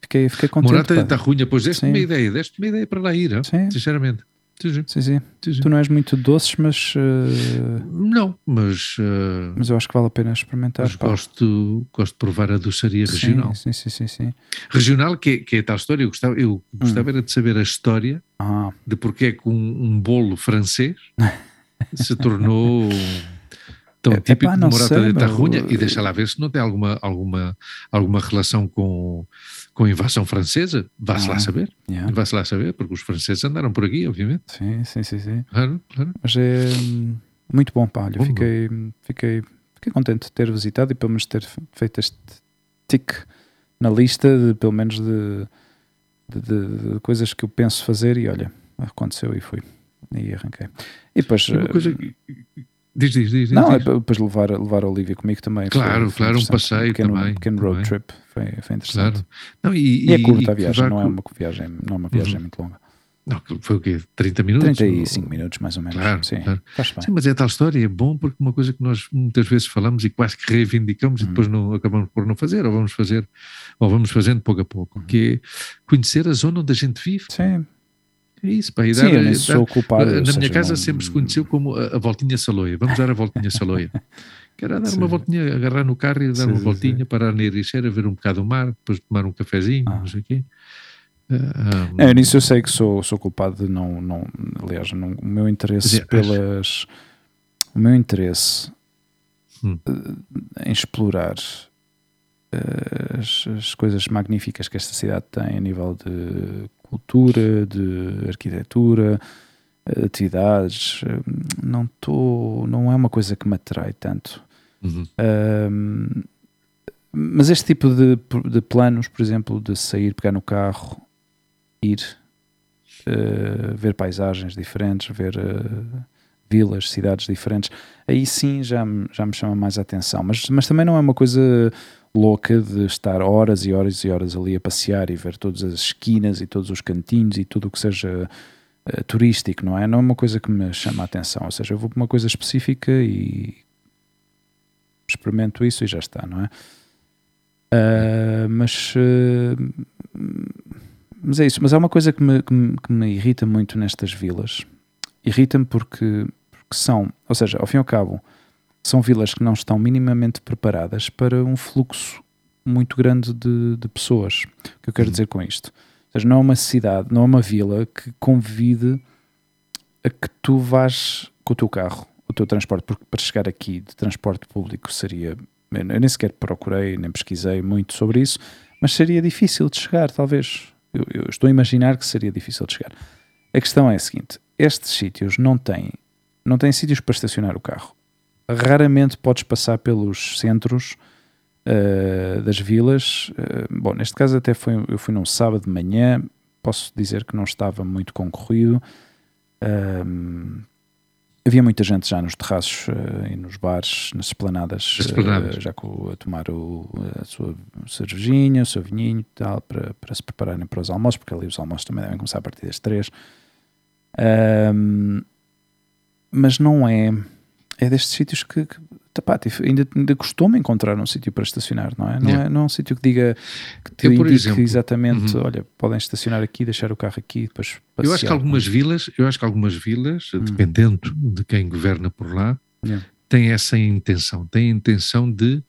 Fiquei, fiquei contente. Morata de Tarrunha, pois deste-me uma ideia, deste-me uma ideia para lá ir, Sim. sinceramente. Sim, sim. sim, Tu não és muito doces, mas. Uh... Não, mas. Uh... Mas eu acho que vale a pena experimentar. Mas gosto, gosto de provar a doçaria regional. Sim, sim, sim, sim. Regional, que é, que é tal história. Eu gostava, eu gostava hum. era de saber a história ah. de porque é que um, um bolo francês se tornou tão é, típico de Morata sei, de Tarrunha e deixa lá ver se não tem alguma, alguma, alguma relação com, com a invasão francesa. Vá-se ah, lá saber. Yeah. Vá-se lá saber, porque os franceses andaram por aqui, obviamente. Sim, sim, sim. sim. Claro, claro. Mas é hum, muito bom, pá. Olha, fiquei, fiquei, fiquei contente de ter visitado e pelo menos ter feito este tic na lista, de, pelo menos de, de, de, de coisas que eu penso fazer e olha, aconteceu e fui. E arranquei. E depois. Uma coisa. Eh, diz, diz, diz. Não, diz. é depois levar, levar a Olivia comigo também. Claro, foi, claro, um passeio um pequeno, também. Um pequeno road trip. Foi, foi interessante. Claro. Não, e, e é curta a viagem, não é uma viagem, não é uma viagem uhum. muito longa. Não, foi o quê? 30 minutos? 35 minutos, mais ou menos. Claro, sim, claro. Sim, mas é tal história, é bom porque uma coisa que nós muitas vezes falamos e quase que reivindicamos uhum. e depois não, acabamos por não fazer, ou vamos fazer, ou vamos fazendo pouco a pouco, uhum. que é conhecer a zona onde a gente vive. Sim. É isso, ir Sim, dar, eu sou culpado, Na minha seja, casa não... sempre se conheceu como a, a, voltinha saloia. Vamos dar a voltinha saloia. Que era dar sim. uma voltinha, agarrar no carro e dar sim, uma voltinha, sim. parar na Ericeira, ver um bocado o mar, depois tomar um cafezinho, ah. não sei o quê. Uh, é, nisso eu sei que sou, sou culpado de não, não aliás, não, o meu interesse pelas o meu interesse hum. Eh, em explorar as, as, coisas magníficas que esta cidade tem a nível de cultura, de arquitetura, atividades, não estou, não é uma coisa que me atrai tanto. Uhum. Um, mas este tipo de, de, planos, por exemplo, de sair, pegar no carro, ir, uh, ver paisagens diferentes, ver uh, vilas, cidades diferentes, aí sim já me, já me chama mais a atenção. Mas, mas também não é uma coisa louca de estar horas e horas e horas ali a passear e ver todas as esquinas e todos os cantinhos e tudo o que seja uh, turístico, não é? Não é uma coisa que me chama a atenção. Ou seja, eu vou para uma coisa específica e experimento isso e já está, não é? Uh, mas, uh, mas é isso. Mas há uma coisa que me, que me, que me irrita muito nestas vilas. Irrita-me porque, porque são, ou seja, ao fim e ao cabo, são vilas que não estão minimamente preparadas para um fluxo muito grande de, de pessoas. O que eu quero uhum. dizer com isto? Ou seja, não é uma cidade, não é uma vila que convide a que tu vás com o teu carro, o teu transporte, porque para chegar aqui de transporte público seria. Eu nem sequer procurei, nem pesquisei muito sobre isso, mas seria difícil de chegar, talvez. Eu, eu estou a imaginar que seria difícil de chegar. A questão é a seguinte: estes sítios não têm, não têm sítios para estacionar o carro raramente podes passar pelos centros uh, das vilas. Uh, bom, neste caso até foi, eu fui num sábado de manhã, posso dizer que não estava muito concorrido. Uh, havia muita gente já nos terraços e nos bares, nas esplanadas, esplanadas. já com, a tomar o, a sua cervejinha, o seu vinhinho e tal, para, para se prepararem para os almoços, porque ali os almoços também devem começar a partir das três. mas não é é destes sítios que, que ainda, ainda custou-me encontrar um sítio para estacionar, não é? Não, yeah. é, não é um sítio que diga que te eu, indique exemplo, exatamente, uhum. olha, podem estacionar aqui, deixar o carro aqui, depois passear, Eu acho que algumas vilas, eu acho que algumas vilas, uhum. dependendo de quem governa por lá, yeah. têm essa intenção, têm a intenção de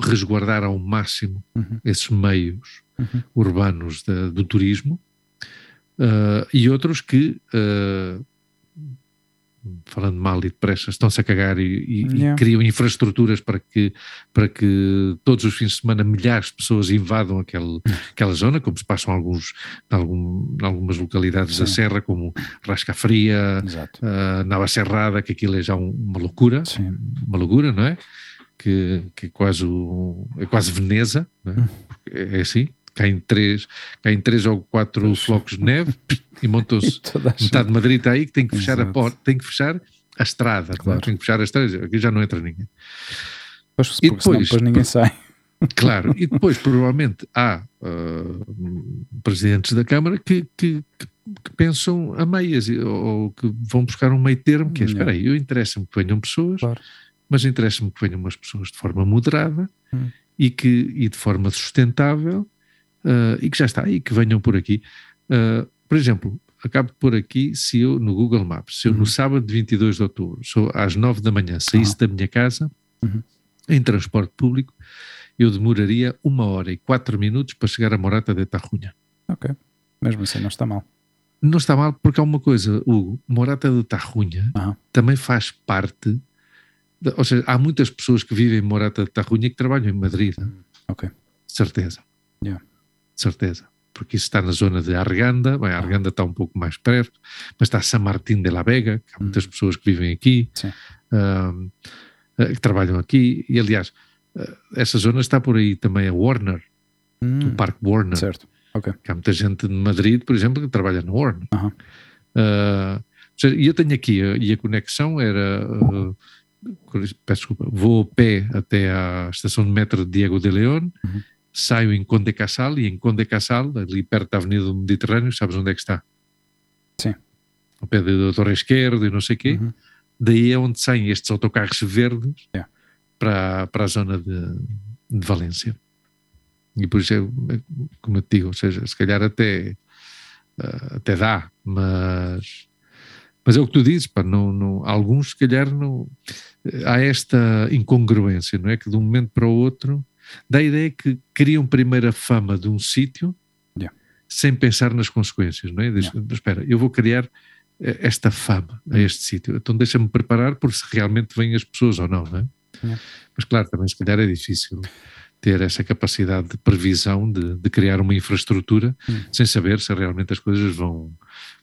resguardar ao máximo uhum. esses meios uhum. urbanos da, do turismo uh, e outros que uh, falando mal e depressa, estão-se a cagar e, e, yeah. e, criam infraestruturas para que, para que todos os fins de semana milhares de pessoas invadam aquele, aquela zona, como se passam alguns, em, algum, em algumas localidades Sim. da Serra, como Rasca Fria, uh, Nava Serrada, que aquilo é já um, uma loucura, Sim. uma loucura, não é? Que, que é, quase o, é quase Veneza, é? Hum. é assim, caem três, caem três ou quatro flocos de neve e montou-se metade de Madrid está aí que tem que fechar Exato. a porta, tem que fechar a estrada, claro. tem que fechar a estrada, aqui já não entra ninguém. Pois, e depois, depois ninguém sai. Claro, e depois provavelmente há uh, presidentes da Câmara que, que, que, pensam a meias ou que vão buscar um meio termo que é, espera aí, eu interessa-me que venham pessoas, claro. mas interessa-me que venham umas pessoas de forma moderada hum. e, que, e de forma sustentável uh, e que já está, e que venham por aqui. Uh, por exemplo, acabo por aqui, se eu, no Google Maps, se eu uhum. no sábado de 22 de outubro, sou às 9 da manhã, saísse uhum. da minha casa, uhum. em transporte público, eu demoraria uma hora e quatro minutos para chegar a Morata de Tarrunha. Ok, mesmo assim não está mal. Não está mal porque há uma coisa, o Morata de Tarrunha também faz parte, ou seja, há muitas pessoas que vivem em Morata de Tarrunha que trabalham em Madrid. Ok. Certeza. Yeah certeza. Porque isso está na zona de Arganda, bem, Arganda está um pouco mais perto, mas está San Martín de la Vega, que há muitas hum. pessoas que vivem aqui, uh, que trabalham aqui, e aliás, uh, essa zona está por aí também a Warner, hum. o Parque Warner. Certo, ok. Que há muita gente de Madrid, por exemplo, que trabalha na Warner. Uh -huh. e eu tenho aqui, e a conexão era peço desculpa, vou a pé até à estação de metro de Diego de León, uhum saio em Conde Casal e em Conde Casal, ali perto da Avenida do Mediterrâneo, sabes onde é que está? Sim. Ao pé da Torre Esquerda e não sei o quê. Uhum. Daí é onde saem estes autocarros verdes yeah. para, para a zona de, de Valência. E por isso, é, é, como eu te digo, ou seja, se calhar até, uh, até dá, mas, mas é o que tu dizes, pá, não, não, alguns se calhar não, há esta incongruência, não é? Que de um momento para o outro Dá a ideia que criam primeiro a fama de um sítio yeah. sem pensar nas consequências, não é? Diz, yeah. Espera, eu vou criar eh, esta fama a este sítio, então deixa-me preparar por se realmente vêm as pessoas ou não, não é? Mas claro, também se calhar é difícil ter essa capacidade de previsão, de, de criar uma infraestrutura, hum. sem saber se realmente as coisas vão,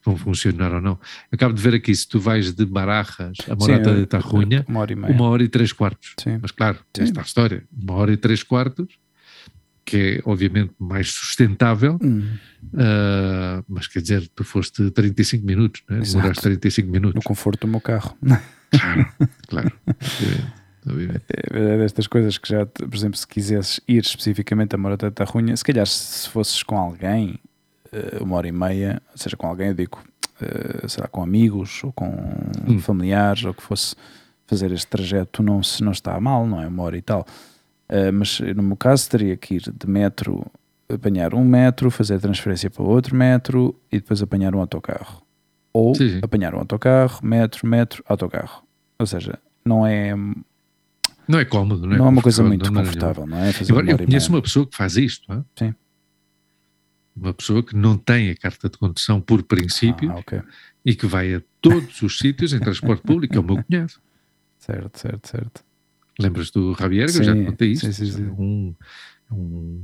vão funcionar ou não. Acabo de ver aqui, se tu vais de Barajas a Morata de Tarrunha, uma hora e, meia. uma hora e três quartos. Sim. Mas claro, Sim. esta é a história, uma hora e três quartos, que é obviamente mais sustentável, hum. uh, mas quer dizer, tu foste 35 minutos, né? demoraste 35 minutos. No conforto do meu carro. Claro, claro. É, é destas coisas que já, por exemplo, se quisesses ir especificamente a Morata de Tarrunha, se calhar se fosses com alguém, eh, uma hora e meia, seja com alguém, eu digo, eh, será com amigos ou com hum. familiares, ou que fosse fazer este trajeto, não, se não está mal, não é? Uma hora e tal. Eh, mas no meu caso teria que ir de metro, apanhar um metro, fazer a transferência para outro metro e depois apanhar um autocarro. Ou sim, sim. apanhar um autocarro, metro, metro, autocarro. Ou seja, não é não é cómodo, não é? Não é uma coisa muito confortável, não é? Fazer Agora, eu conheço uma pessoa que faz isto. Hein? Sim. Uma pessoa que não tem a carta de condução por princípio ah, okay. e que vai a todos os sítios em transporte público, é o meu cunhado. Certo, certo, certo. Lembras do Javier, que eu já te contei isto? Sim, sim, sim. Um, um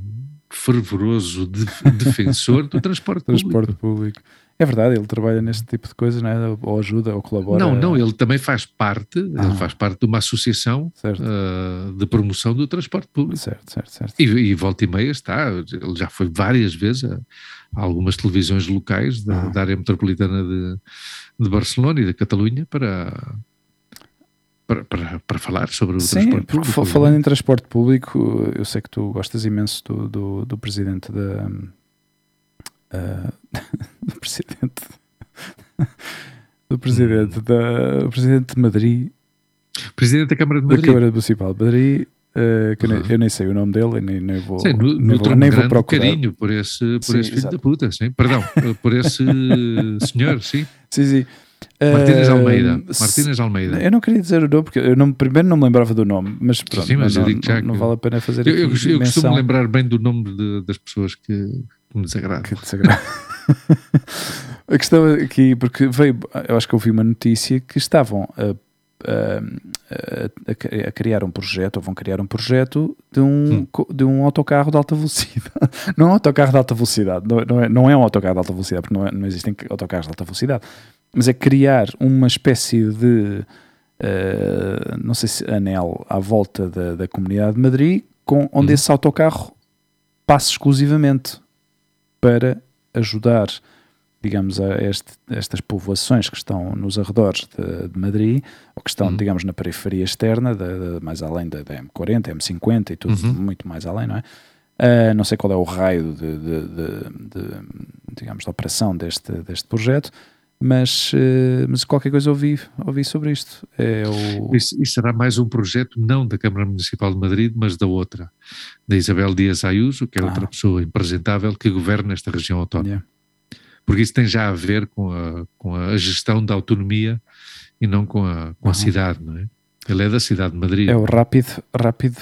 fervoroso de, defensor do transporte público. Transporte público. É verdade, ele trabalha neste tipo de coisa, não é? ou ajuda, ou colabora. Não, não, ele também faz parte, ah. ele faz parte de uma associação uh, de promoção do transporte público. Certo, certo, certo. E, e volta e meia está, ele já foi várias vezes a, a algumas televisões locais da, ah. da área metropolitana de, de Barcelona e da Catalunha para, para, para, para, falar sobre o Sim, transporte público. Falando em transporte público, eu sei que tu gostas imenso do, do, do presidente da uh, do presidente do presidente da o presidente de Madrid presidente da Câmara de Madrid da Câmara Municipal de Madrid uh, que uhum. eu, nem, eu, nem, sei o nome dele nem, nem vou sim, no, nem, vou, nem vou procurar carinho por esse, por sim, esse filho exato. da puta sim? perdão, por esse senhor sim sim, sim Martínez Almeida. Martínez Almeida. Eu não queria dizer o nome, porque eu não, primeiro não me lembrava do nome, mas pronto, Sim, mas não, não, não, vale a pena fazer eu, eu, eu costumo lembrar bem do nome de, das pessoas que, que me desagrada. Que desagrada. A questão aqui, porque veio, eu acho que eu vi uma notícia que estavam a, a, a, a criar um projeto, ou vão criar um projeto de um, hum. de um autocarro de alta velocidade. Não é um autocarro de alta velocidade, não, não, é, não é um autocarro de alta velocidade, porque não, é, não existem autocarros de alta velocidade, mas é criar uma espécie de, uh, não sei se anel à volta da, da Comunidade de Madrid, com, onde hum. esse autocarro passa exclusivamente para ajudar digamos, a este, estas povoações que estão nos arredores de, de Madrid, ou que estão, uhum. digamos, na periferia externa, de, de, mais além da, da, M40, M50 e tudo, uhum. muito mais além, não é? Uh, não sei qual é o raio de, de, digamos, de operação deste, deste projeto, mas, uh, mas qualquer coisa ouvi, ouvi sobre isto. É o... isso, isso, será mais um projeto não da Câmara Municipal de Madrid, mas da outra, da Isabel Dias Ayuso, que é ah. outra pessoa impresentável que governa esta região autónoma. Yeah porque isso tem já a ver com a, com a gestão da autonomia e não com a, com a uhum. cidade, não é? Ele é da cidade de Madrid. É o Rapid, Rapid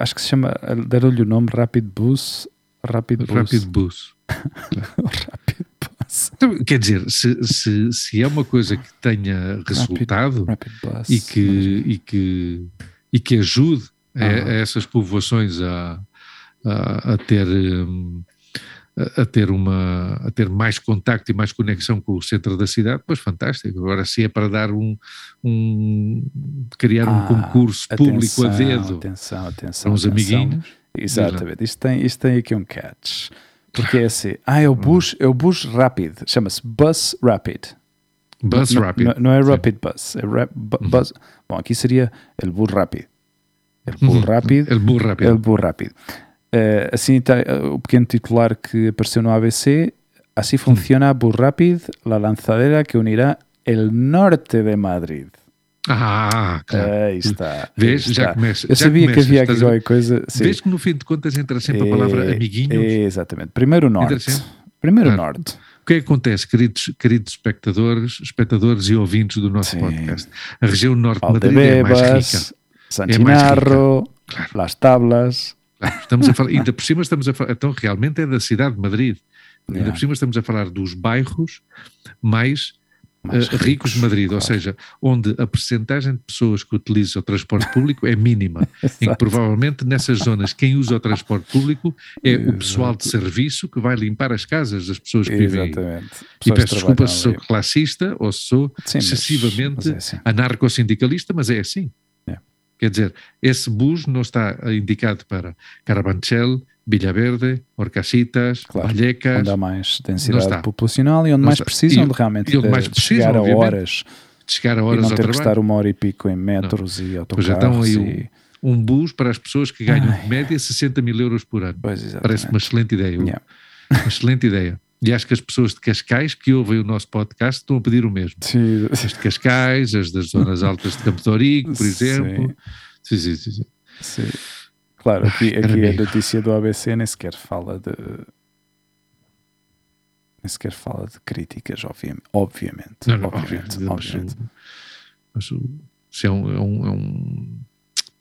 acho que se chama, deram-lhe o nome Rapid Bus. Rapid Bus. Rapid Bus. Então, quer dizer, se, se, se é uma coisa que tenha resultado Rapid, Rapid e, que, e, que, e que ajude a, a, essas povoações a, a, a ter. Um, a ter, uma, a ter mais contacto e mais conexão com o centro da cidade, pois fantástico. Agora, se é para dar um, um criar ah, um concurso atenção, público a dedo atenção, atenção, para uns atenção. amiguinhos. Exatamente, isto tem, isto tem aqui um catch. Porque é assim, ah, é o bus, é o bus rápido, chama-se Bus Rapid. Bus Rapid. Não, não é Rapid Sim. Bus, é rap, bu, uhum. bus. Bom, aqui seria o bus rápido. El bus rápido. El bus rápido. El bus rápido. Uh, assim está uh, o pequeno titular que apareceu no ABC. Assim funciona Bus Rapid, la lanzadera que unirá el norte de Madrid. Ah, claro. Aí está. Vês? Aí já começa. Eu já sabia começas, que havia aqui qualquer coisa. Sim. Vês que no fim de contas entra sempre a palavra é, amiguinhos? É, exatamente. Primeiro norte. Primeiro claro. norte. O que é que acontece, queridos, queridos espectadores, espectadores e ouvintes do nosso Sim. podcast? A região norte de Madrid é mais rica. Santinarro, é claro. Las Tablas. Estamos a falar, ainda por cima estamos a falar, então realmente é da cidade de Madrid. Ainda yeah. por cima estamos a falar dos bairros mais, mais uh, ricos de Madrid, claro. ou seja, onde a percentagem de pessoas que utilizam o transporte público é mínima, em que provavelmente nessas zonas quem usa o transporte público é o pessoal de serviço que vai limpar as casas das pessoas que vivem. Exatamente. E peço desculpa se sou classista ou se sou Sim, excessivamente mas, mas é assim. anarco-sindicalista, mas é assim. Quer dizer, esse bus não está indicado para Carabanchel, Villaverde, Orcasitas, claro, Vallecas. Onde há mais densidade populacional e onde mais precisam e, de realmente de, mais precisam, chegar a horas. De chegar a horas e não ter que estar uma hora e pico em metros não. e autocarros. Pois então aí um, um bus para as pessoas que ganham Ai. de média 60 mil euros por ano. Parece uma excelente ideia. Yeah. Uma excelente ideia. E acho que as pessoas de Cascais que ouvem o nosso podcast estão a pedir o mesmo. Sim. As de Cascais, as das zonas altas de Campo de Origo, por exemplo. Sim, sim, sim. sim. sim. Claro, aqui, aqui a notícia do ABC nem sequer fala de. Nem sequer fala de críticas, obviamente. Obviamente. Não, não, obviamente, obviamente. Mas, mas se é um, é um, é um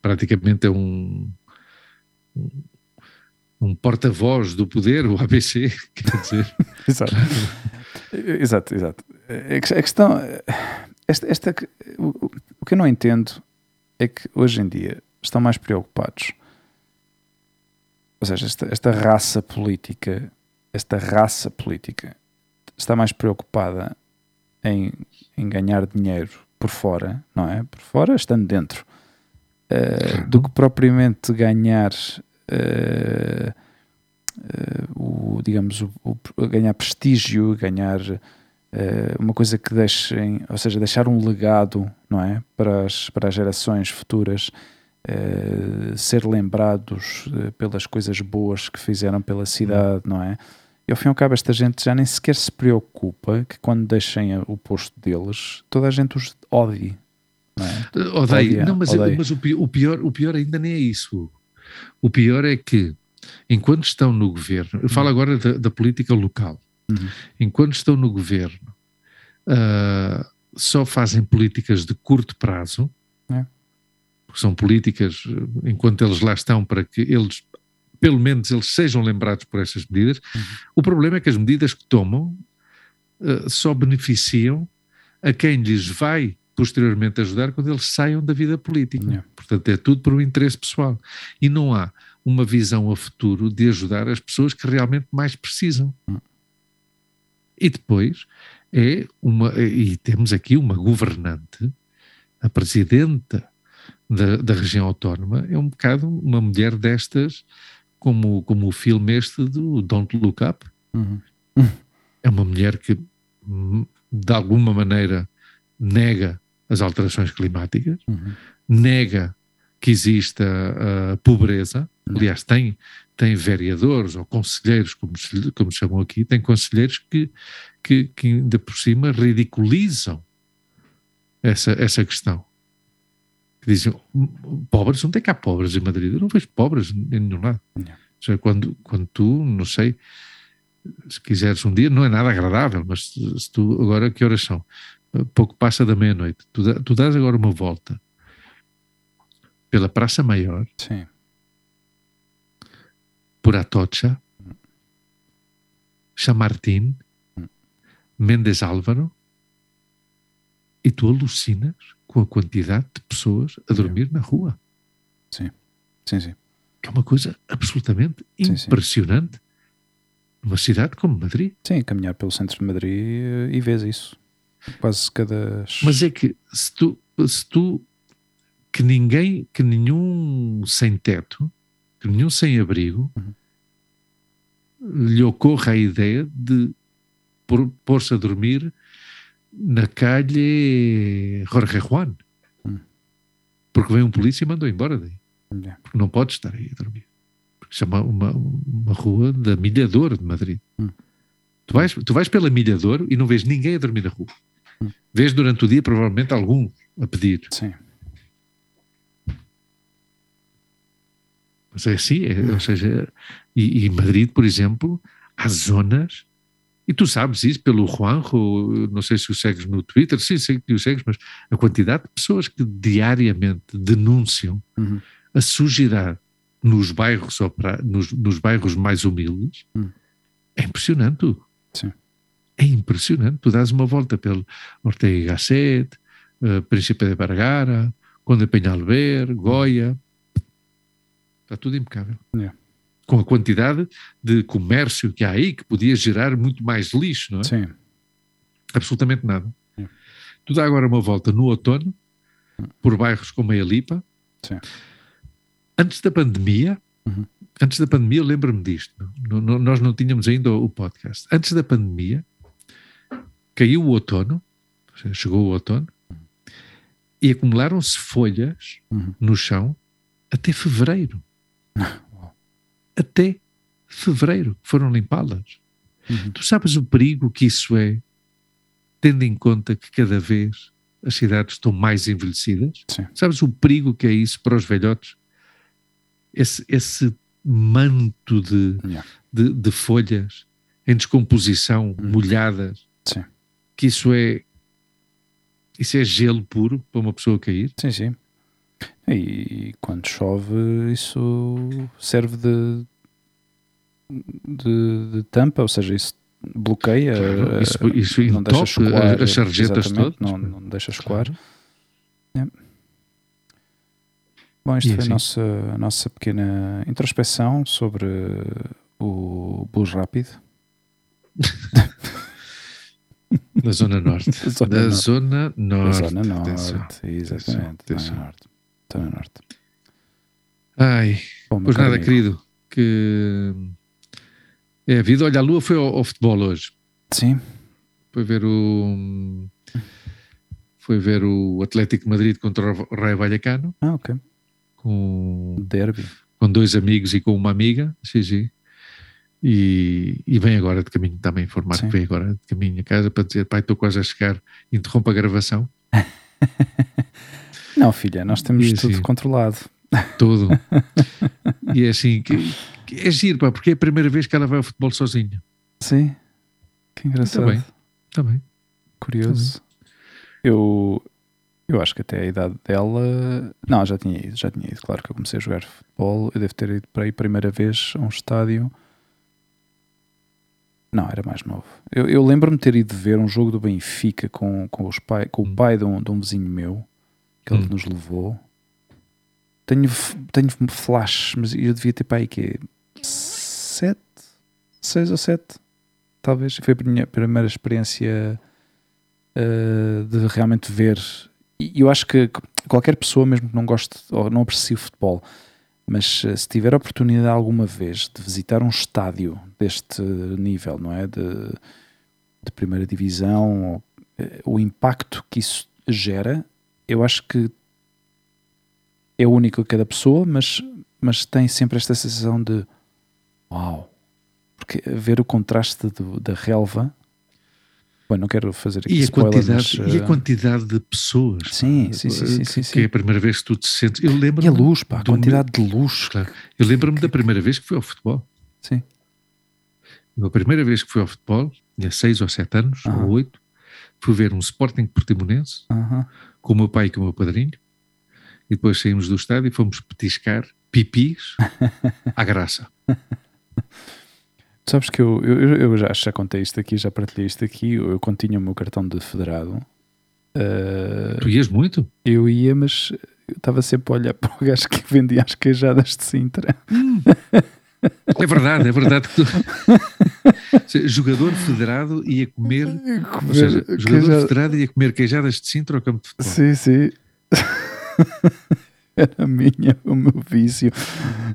praticamente é um, um porta-voz do poder, o ABC, quer dizer. exato. exato, exato. A questão, esta, esta, o, o que eu não entendo é que hoje em dia estão mais preocupados, ou seja, esta, esta raça política, esta raça política está mais preocupada em, em ganhar dinheiro por fora, não é? Por fora, estando dentro, uh, do que propriamente ganhar uh, uh, o, digamos, o, o, ganhar prestígio, ganhar uh, uma coisa que deixem, ou seja, deixar um legado, não é, para as, para as gerações futuras, ser lembrados pelas coisas boas que fizeram pela cidade, não é? E ao fim e ao cabo, esta gente já nem sequer se preocupa que quando deixem o posto deles, toda a gente os odie. Não é? Odeio. Não, mas, mas o, pior, o pior ainda nem é isso. O pior é que, enquanto estão no governo, eu falo uhum. agora da, da política local, uhum. enquanto estão no governo, uh, só fazem políticas de curto prazo, é. são políticas, enquanto eles lá estão, para que eles, pelo menos, eles sejam lembrados por essas medidas. Uhum. O problema é que as medidas que tomam uh, só beneficiam a quem lhes vai posteriormente ajudar quando eles saiam da vida política. Yeah. Portanto, é tudo por um interesse pessoal. E não há uma visão a futuro de ajudar as pessoas que realmente mais precisam. Hum. E depois é uma. E temos aqui uma governante, a presidenta da, da região autónoma, é um bocado uma mulher destas, como, como o filme este do Don't Look Up. Uhum. É uma mulher que, de alguma maneira, nega as alterações climáticas, uhum. nega que exista a pobreza. Aliás, tem, tem vereadores ou conselheiros, como se, como chamam aqui, tem conselheiros que, que, que ainda por cima ridiculizam essa, essa questão. Que dizem, pobres, onde é que há pobres em Madrid? Eu não vejo pobres em nenhum lado. Ou seja, quando, quando tu, não sei, se quiseres um dia, não é nada agradável, mas se tu, agora que horas são? Pouco passa da meia-noite. Tu, tu dás agora uma volta pela Praça Maior, Sim. por Atocha, Chamartín, Mendes Álvaro, e tu alucinas com a quantidade de pessoas a dormir na rua. Sim, sim, sim. Que é uma coisa absolutamente sim, impressionante. Sim. Numa cidade como Madrid. Sim, caminhar pelo centro de Madrid e vês isso. Quase cada. Mas é que se tu, se tu que ninguém, que nenhum sem teto, que nenhum sem abrigo uhum. lhe ocorra a ideia de pôr-se a dormir na calhe Jorge Juan. Uhum. Porque vem um polícia e mandou embora daí. Yeah. Porque não pode estar aí a dormir. Porque chama uma, uma rua da Milhador de Madrid. Uhum. Tu, vais, tu vais pela Milhador e não vês ninguém a dormir na rua. Vês durante o dia, provavelmente, algum a pedir. Sim. Mas é assim, é, ou seja, e, e Madrid, por exemplo, há zonas, e tu sabes isso pelo Juanjo, não sei se o segues no Twitter, sim, sei que o segues, mas a quantidade de pessoas que diariamente denunciam uhum. a sujidade nos bairros, nos, nos bairros mais humildes uhum. é impressionante. Sim é impressionante. Tu dás uma volta pelo Ortega y Gasset, uh, Príncipe de Vergara, Conde Penhalver, Goya. Está tudo impecável. Yeah. Com a quantidade de comércio que há aí, que podia gerar muito mais lixo, não é? Sim. Absolutamente nada. Yeah. Tu dá agora uma volta no outono, por bairros como a Elipa. Sim. Antes da pandemia, uhum. antes da pandemia, lembro-me disto. Nós não tínhamos ainda o podcast. Antes da pandemia, caiu o outono, chegou o outono, e acumularam-se folhas uhum. no chão até fevereiro. até fevereiro foram limpá-las. Uhum. Tu sabes o perigo que isso é, tendo em conta que cada vez as cidades estão mais envelhecidas? Sim. Sabes o perigo que é isso para os velhotes? Esse, esse manto de, yeah. de, de, folhas em descomposição, uhum. molhadas. Que isso é isso é gelo puro para uma pessoa cair? Sim, sim. E quando chove, isso serve de, de, de tampa, ou seja, isso bloqueia, claro, isso, isso não deixa escoar, as sarjetas todas. Não, não deixa escoar. Claro. É. Bom, isto e foi assim? a nossa, a nossa pequena introspeção sobre o bus rápido. Da Zona Norte. zona da, norte. Zona Norte. Da Zona Norte, exatamente. Zona Norte. Zona Norte. Ai, Bom, pois nada, amigo. querido, que é a vida. Olha, a Lua foi ao, ao, futebol hoje. Sim. Foi ver o foi ver o Atlético Madrid contra o Raio Vallecano. Ah, ok. Com derby. Com dois amigos e com uma amiga, sim, sim. E, e vem agora de caminho também informar Sim. que vem agora de caminho a casa para dizer pai, estou quase a chegar, interrompa a gravação. Não, filha, nós temos assim, tudo controlado. Tudo. e é assim, que, que é giro, pá, porque é a primeira vez que ela vai ao futebol sozinha. Sim, que engraçado. Está bem, está bem. Curioso. Tá bem. Eu, eu acho que até a idade dela. Não, já tinha ido, já tinha ido. Claro que eu comecei a jogar futebol. Eu devo ter ido para aí a primeira vez a um estádio Não, era mais novo. Eu, eu lembro-me ter ido ver um jogo do Benfica com, com, os pai, com o hum. pai de um, de um vizinho meu, que ele hum. nos levou. Tenho, tenho flash, mas eu devia ter aí que sete, seis ou sete, talvez. Foi a minha primeira experiência uh, de realmente ver. E eu acho que qualquer pessoa, mesmo que não goste ou não aprecie o futebol, mas uh, se tiver a oportunidade alguma vez de visitar um estádio deste nível, não é? De, de primeira divisão, uh, o impacto que isso gera, eu acho que é único a cada pessoa, mas, mas tem sempre esta sensação de uau, porque ver o contraste do, da relva. Bom, não quero fazer aqui e a quantidade mas. E a eh, quantidade de pessoas. Sim, sim, sim. sim, sim, que, é a primeira vez que tu te sentes. Eu lembro e a luz, pá, a quantidade meu... de luz. Claro. Eu lembro-me da primeira vez que fui ao futebol. Sim. A primeira vez que fui ao futebol, tinha seis ou sete anos, ou oito, fui ver um Sporting Portimonense com o meu pai e com o meu padrinho e depois saímos do estádio e fomos petiscar pipis à graça. Sabes que eu, eu, eu já, já contei isto aqui, já partilhei isto aqui. Eu, quando tinha o meu cartão de federado. Uh, tu ias muito? Eu ia, mas eu estava sempre a olhar para o gajo que vendia as queijadas de Sintra. Hum. É verdade, é verdade que tu... jogador federado ia comer, comer ou seja, jogador queijada... federado ia comer queijadas de Sintra ao campo de futebol. Sim, sim. Era minha, o meu vício.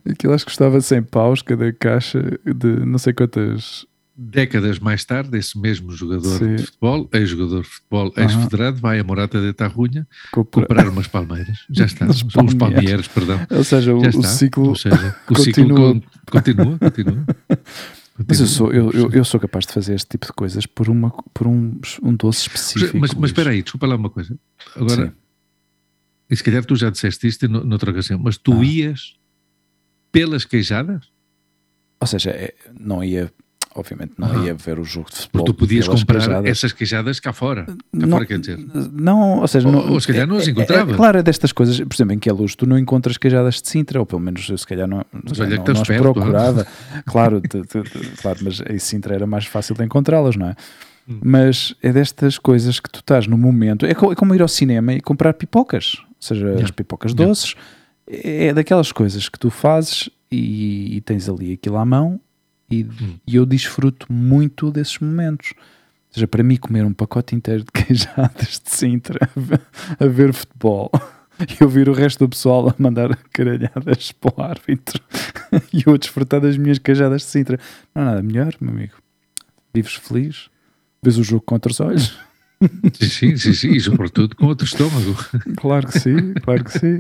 Aquilo acho que custava 100 paus cada caixa de não sei quantas. Décadas mais tarde, esse mesmo jogador Sim. de futebol, ex-jogador de futebol, ex-federado, vai a Morata de Tarrunha Compra... comprar umas palmeiras. Já está. Os palmeiros, palmeiros perdão. Ou seja, o, o ciclo, Ou seja, o continua. ciclo continua, continua. Mas eu sou, eu, eu, eu, sou capaz de fazer este tipo de coisas por, uma, por um, um doce específico. Mas, mas espera aí, desculpa lá uma coisa. Agora, Sim e se calhar tu já disseste isto noutra ocasião, mas tu ah. ias pelas queijadas? Ou seja, é, não ia, obviamente, não ah. ia ver o jogo de futebol. Porque tu podias comprar queijadas. essas queijadas cá fora. Cá não, fora, quer dizer. Não, ou seja, ou, não, ou se calhar não as encontrava. É, é, claro, é destas coisas, por exemplo, em que é luz, tu não encontras queijadas de Sintra, ou pelo menos se calhar não, mas olha não, não as procurava. claro, de, de, de, claro, mas em Sintra era mais fácil de encontrá-las, não é? Hum. Mas é destas coisas que tu estás no momento. É como, é como ir ao cinema e comprar pipocas seja yeah. as pipocas doces. Yeah. É daquelas coisas que tu fazes e, e tens ali aquilo à mão e, hum. e, eu desfruto muito desses momentos. Ou seja, para mim comer um pacote inteiro de queijadas de Sintra a ver futebol e ouvir o resto do pessoal a mandar caralhadas para o árbitro e eu a desfrutar das minhas queijadas de Sintra. Não há nada melhor, meu amigo. Vives feliz, vês o jogo contra os olhos. Sim, sim, sim, e sobretudo com outro estômago. Claro que sim, claro que sim.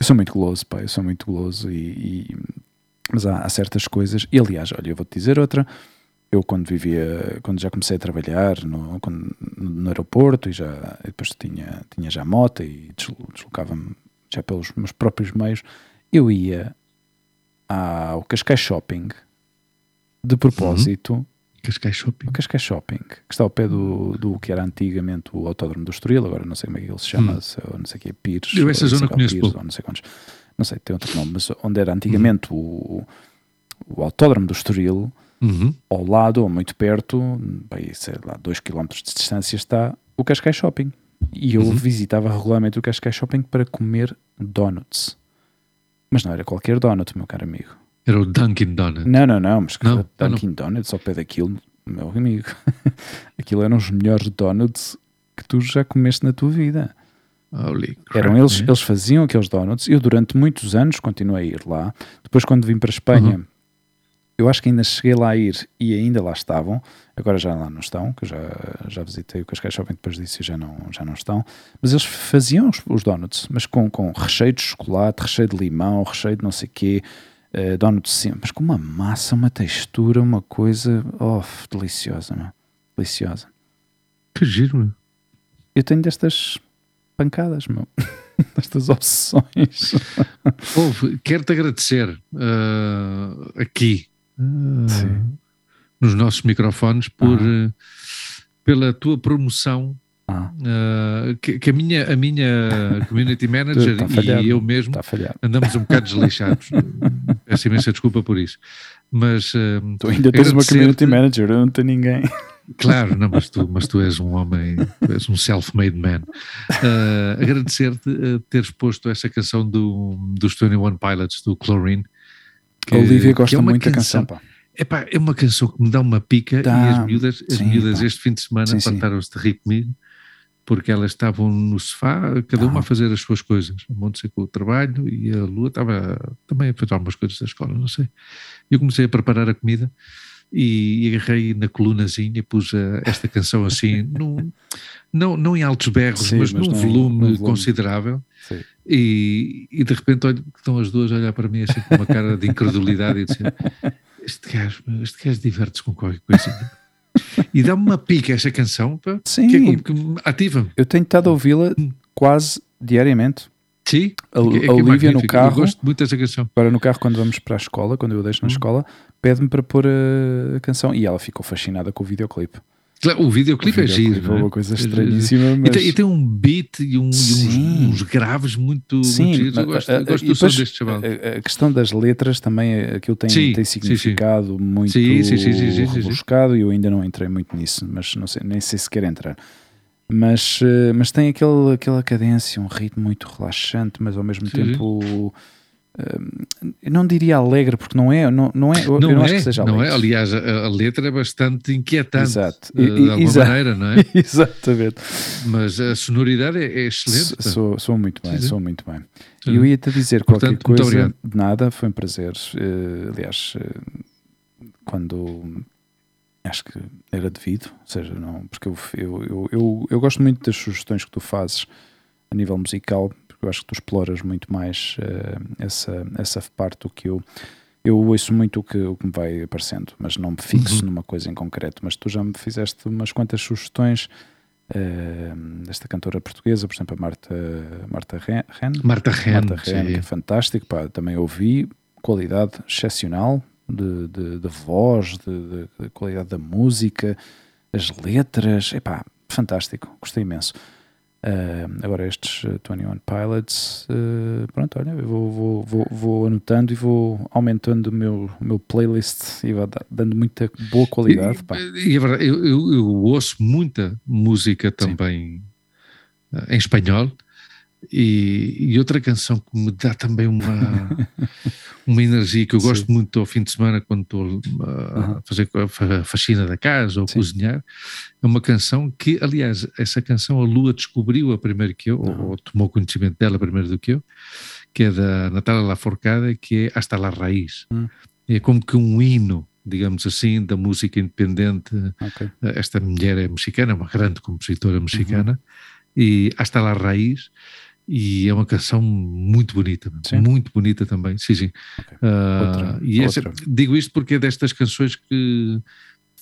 Eu sou muito goloso, pai, eu sou muito goloso e, e... mas há, há, certas coisas, e aliás, olha, eu vou-te dizer outra, eu quando vivia, quando já comecei a trabalhar no, quando, no aeroporto e já depois tinha, tinha já moto e deslocava-me já pelos meus próprios meios, eu ia ao Cascais Shopping de propósito uhum. Cascais Shopping. O Cascais Shopping, que está ao pé do, do que era antigamente o Autódromo do Estoril, agora não sei como é que ele se chama, hum. se, não sei o que é Pires. Eu essa zona conheço Pires, pouco. Não sei quantos, não sei, tem outro nome, mas onde era antigamente hum. o, o Autódromo do Estoril, uhum. ao lado, ou muito perto, bem, sei lá, 2 km de distância está o Cascais Shopping. E eu uhum. visitava regularmente o Cascais Shopping para comer donuts. Mas não era qualquer donut, meu caro amigo. Era o Dunkin' Donuts. Não, não, não, mas não, Dunkin' não. Donuts ao pé daquilo, meu amigo. Aquilo eram os melhores donuts que tu já comeste na tua vida. Holy eram eles, eles faziam aqueles donuts. Eu durante muitos anos continuei a ir lá. Depois quando vim para a Espanha, uhum. eu acho que ainda cheguei lá a ir e ainda lá estavam. Agora já lá não estão, que eu já, já visitei o Cascais Shopping depois disso e já não, já não estão. Mas eles faziam os, os donuts, mas com, com recheio de chocolate, recheio de limão, recheio de não sei o quê uh, donuts sempre, mas com uma massa, uma textura, uma coisa, oh, deliciosa, meu. deliciosa. Que giro, meu. Eu tenho destas pancadas, meu. destas obsessões. Ouve, quero-te agradecer uh, aqui, uh, nos nossos microfones, por, uh, pela tua promoção ah. que, que, a minha, a minha community manager tá e eu mesmo andamos um bocado desleixados. Peço imensa desculpa por isso. Mas uh, tu ainda tens uma community manager, eu não tenho ninguém. Claro, não, mas tu, mas tu és um homem, és um self-made man. Uh, Agradecer-te uh, teres posto essa canção do, dos 21 Pilots, do Chlorine. Que, a Olivia gosta é muito canção, da canção. Pá. Epá, é uma canção que me dá uma pica tá. e as miúdas, as sim, miúdas este fim de semana fartaram-se de rir comigo porque elas estavam no sofá, cada uma a fazer as suas coisas. A Montse com o trabalho e a Lua estava também a fazer algumas coisas da escola, não sei. E eu comecei a preparar a comida e agarrei na colunazinha, pus a, esta canção assim, num, não, não em altos berros, Sim, mas, mas, num volume, volume, considerável. E, e de repente olho, estão as duas a olhar para mim assim com uma cara de incredulidade e dizer este gajo, este gajo diverte-se com qualquer coisa. E dá-me uma pica essa canção, pá, Sim. que, é, que ativa-me. Eu tenho estado a ouvi-la hum. quase diariamente. Sim, a, é, é Olivia no carro. Eu gosto muito dessa canção. Agora no carro, quando vamos para a escola, quando eu a deixo na hum. escola, pede-me para pôr a, a, canção e ela ficou fascinada com o videoclipe. O videoclipe é giro. É uma coisa estranhíssima. Mas... E, tem, e, tem, um beat e, um, e uns, uns, graves muito, sim, muito giros. Eu gosto, eu gosto do som deste chaval. A, questão das letras também, é, aquilo tem, sim, tem significado sim, muito sim, rebuscado e eu ainda não entrei muito nisso, mas não sei, nem sei se quer entrar. Mas, eh, mas tem aquele, aquela cadência, um ritmo muito relaxante, mas ao mesmo tempo eu não diria alegre, porque não é, não, não é, eu não, não é, acho que seja alegre. Não é, aliás, a, a, letra é bastante inquietante, Exato. Eh, de alguma Exato. maneira, não é? Exatamente. Mas a sonoridade é, é excelente. Sou, sou muito bem, Sim. sou muito bem. E eu ia-te dizer qualquer Portanto, coisa, de nada, foi um prazer. Uh, aliás, uh, quando acho que era devido, ou seja, não, porque eu, eu, eu, eu, eu gosto muito das sugestões que tu fazes a nível musical, eu acho que tu exploras muito mais uh, essa, essa parte do que eu. Eu ouço muito o que, o que me vai aparecendo, mas não me fixo uhum. numa coisa em concreto. Mas tu já me fizeste umas quantas sugestões uh, desta cantora portuguesa, por exemplo, a Marta, Marta Ren. Marta Ren, Marta Ren que é fantástico. Pá, também ouvi, qualidade excepcional de, de, de voz, de, de, qualidade da música, as letras. Epá, fantástico, gostei imenso. Uh, agora estes 21 uh, Pilots, uh, pronto, olha, eu vou, vou, vou, vou, anotando e vou aumentando o meu, meu playlist e vai dando muita boa qualidade. E, e é verdade, eu, eu, eu, ouço muita música também Sim. em espanhol e, e, outra canção que me dá também uma, uma energia que eu gosto Sim. muito ao fim de semana quando estou a fazer a faxina da casa ou Sim. cozinhar, é uma canção que, aliás, essa canção a Lua descobriu a primeiro que eu, ou, ou, tomou conhecimento dela primeiro do que eu, que é da Natália Laforcada, que é Hasta la Raiz. Hum. É como que um hino digamos assim, da música independente. Okay. Esta mulher é mexicana, uma grande compositora mexicana, uhum. e Hasta la Raiz e é uma canção muito bonita, sim. muito bonita também. Sim, sim. Okay. Uh, outra, e essa, digo isto porque é destas canções que,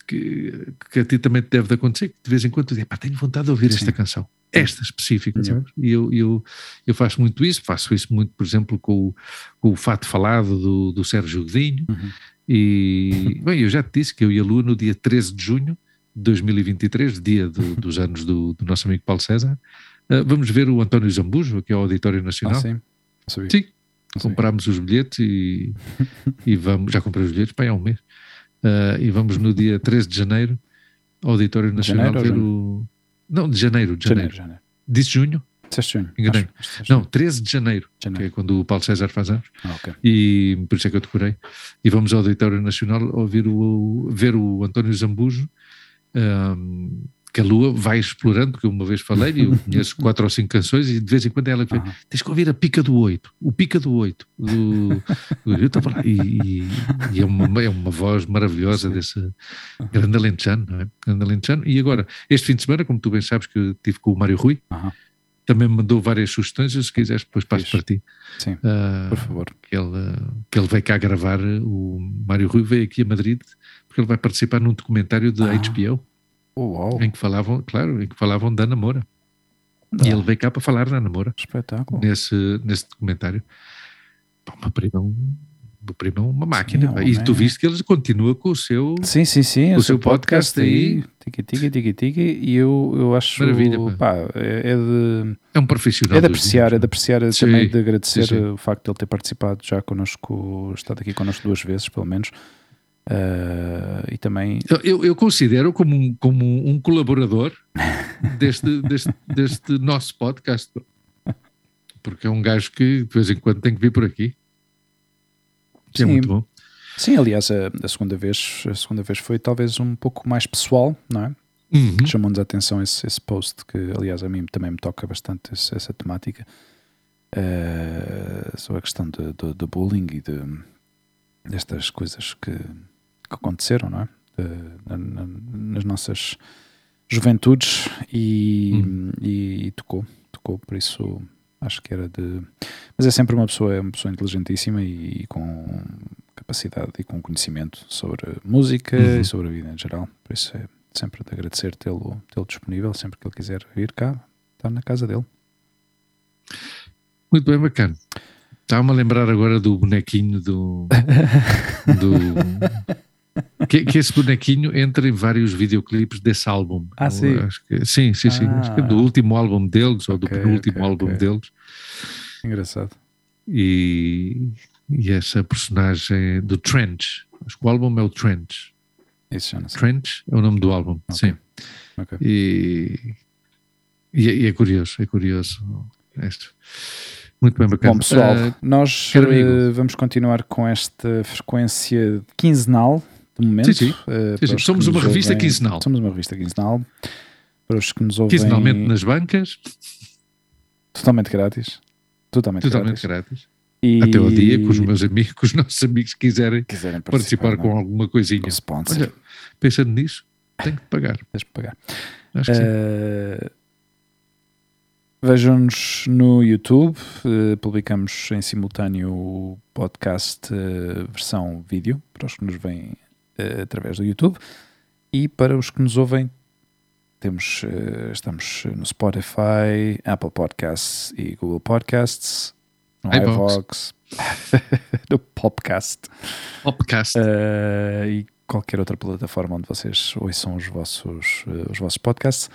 que, que, a ti também te deve de acontecer, que de vez em quando tu dizes, pá, tenho vontade de ouvir sim. esta canção, esta específica, E eu, eu, eu faço muito isso, faço isso muito, por exemplo, com o, com o Fato Falado do, do Sérgio Godinho, uhum. e, bem, eu já te disse que eu e a Lua no dia 13 de junho de 2023, dia do, dos anos do, do nosso amigo Paulo César, Uh, vamos ver o António Zambujo, que é o Auditório Nacional. Ah, sim. Sim. Comprámos os bilhetes e, e vamos. Já comprei os bilhetes para há um mês. Uh, e vamos no dia 13 de janeiro ao Auditório Nacional janeiro ver o. Não, de janeiro, de janeiro. janeiro, janeiro. Disse junho? Disseste junho. Enganei. Não, 13 de janeiro, janeiro, que é quando o Paulo César faz anos. Ah, okay. E por isso é que eu decorei. E vamos ao Auditório Nacional ouvir o, ver o António Zambujo. Um, que a Lua vai explorando, porque uma vez falei, eu conheço quatro ou cinco canções, e de vez em quando ela diz, tens que ouvir a Pica do Oito, o Pica do Oito. Do, eu estava lá, e, e, é, uma, é uma voz maravilhosa Sim. desse grande alentejano, não é? Grande alentejano. E agora, este fim de semana, como tu bem sabes que eu estive com o Mário Rui, também me mandou várias sugestões, se quiseres depois passo para ti. Sim, uh, por favor. Que ele, que ele veio cá gravar, o Mário Rui veio aqui a Madrid, porque ele vai participar num documentário da ah. HBO. Uau. Em que falavam, claro, em que falavam da namora. E ele veio cá para falar da namora. Espetáculo. Nesse, nesse documentário. Uma prima, um, o primo é uma máquina. E tu viste que ele continua com o seu. Sim, sim, sim. O, o seu, podcast, podcast aí. Tiki, tiki, tiki, tiki. E eu, eu acho. Maravilha. Pá, é, é, de. É um profissional. É de apreciar, é de apreciar sim, também de agradecer sim, sim. o facto de ele ter participado já connosco, estado aqui connosco duas vezes, pelo menos. Uh, e também. Eu, eu considero como um, como um colaborador deste, deste, deste nosso podcast. Porque é um gajo que de vez em quando tem que vir por aqui. É Sim. É muito bom. Sim, aliás, a, a, segunda vez, a segunda vez foi talvez um pouco mais pessoal, não é? Uhum. Chamou-nos a atenção esse, esse post, que aliás a mim também me toca bastante essa, essa temática, uh, sobre a questão de, de, bullying e de destas coisas que, que aconteceram, não é? De, na, na, nas nossas juventudes e, uhum. e, e, tocou, tocou, por isso acho que era de. Mas é sempre uma pessoa, é uma pessoa inteligentíssima e, e com capacidade e com conhecimento sobre música uhum. e sobre a vida em geral. Por isso é sempre de agradecer tê-lo tê disponível, sempre que ele quiser vir cá, está na casa dele. Muito bem, bacana. Estava-me a lembrar agora do bonequinho do. do que, que, esse bonequinho entra em vários videoclipes desse álbum. Ah, sim? Que, sim, sim, sim. Ah. Acho que é do ah. último álbum deles, ou do penúltimo okay, álbum okay. deles. Engraçado. E, e essa personagem do Trench. Acho que o álbum é o Trench. Isso já não sei. Trench é o nome do álbum, okay. sim. E, e, e, é curioso, é curioso. Este. Muito bem, bacana. Bom, pessoal, uh, nós uh, vamos continuar com esta frequência quinzenal de momento. Sim, sim. Uh, sim, sim. Somos uma revista ouvem, quinzenal. Somos uma revista quinzenal. Para os que nos ouvem. Quinzenalmente nas bancas. Totalmente grátis. Totalmente, Totalmente grátis. grátis. E... Até o dia que os meus amigos, que os nossos amigos quiserem, quiserem participar, participar com alguma coisinha. Com sponsor. Olha, pensando nisso, tenho que pagar. Tens que pagar. Acho que uh... Vejam-nos no YouTube, uh, publicamos em simultâneo o podcast uh, versão vídeo, para os que nos veem uh, através do YouTube. E para os que nos ouvem, temos, estamos no Spotify, Apple Podcasts e Google Podcasts, no iVox, no Popcast. Popcast. e qualquer outra plataforma onde vocês ouçam os vossos, os vossos podcasts.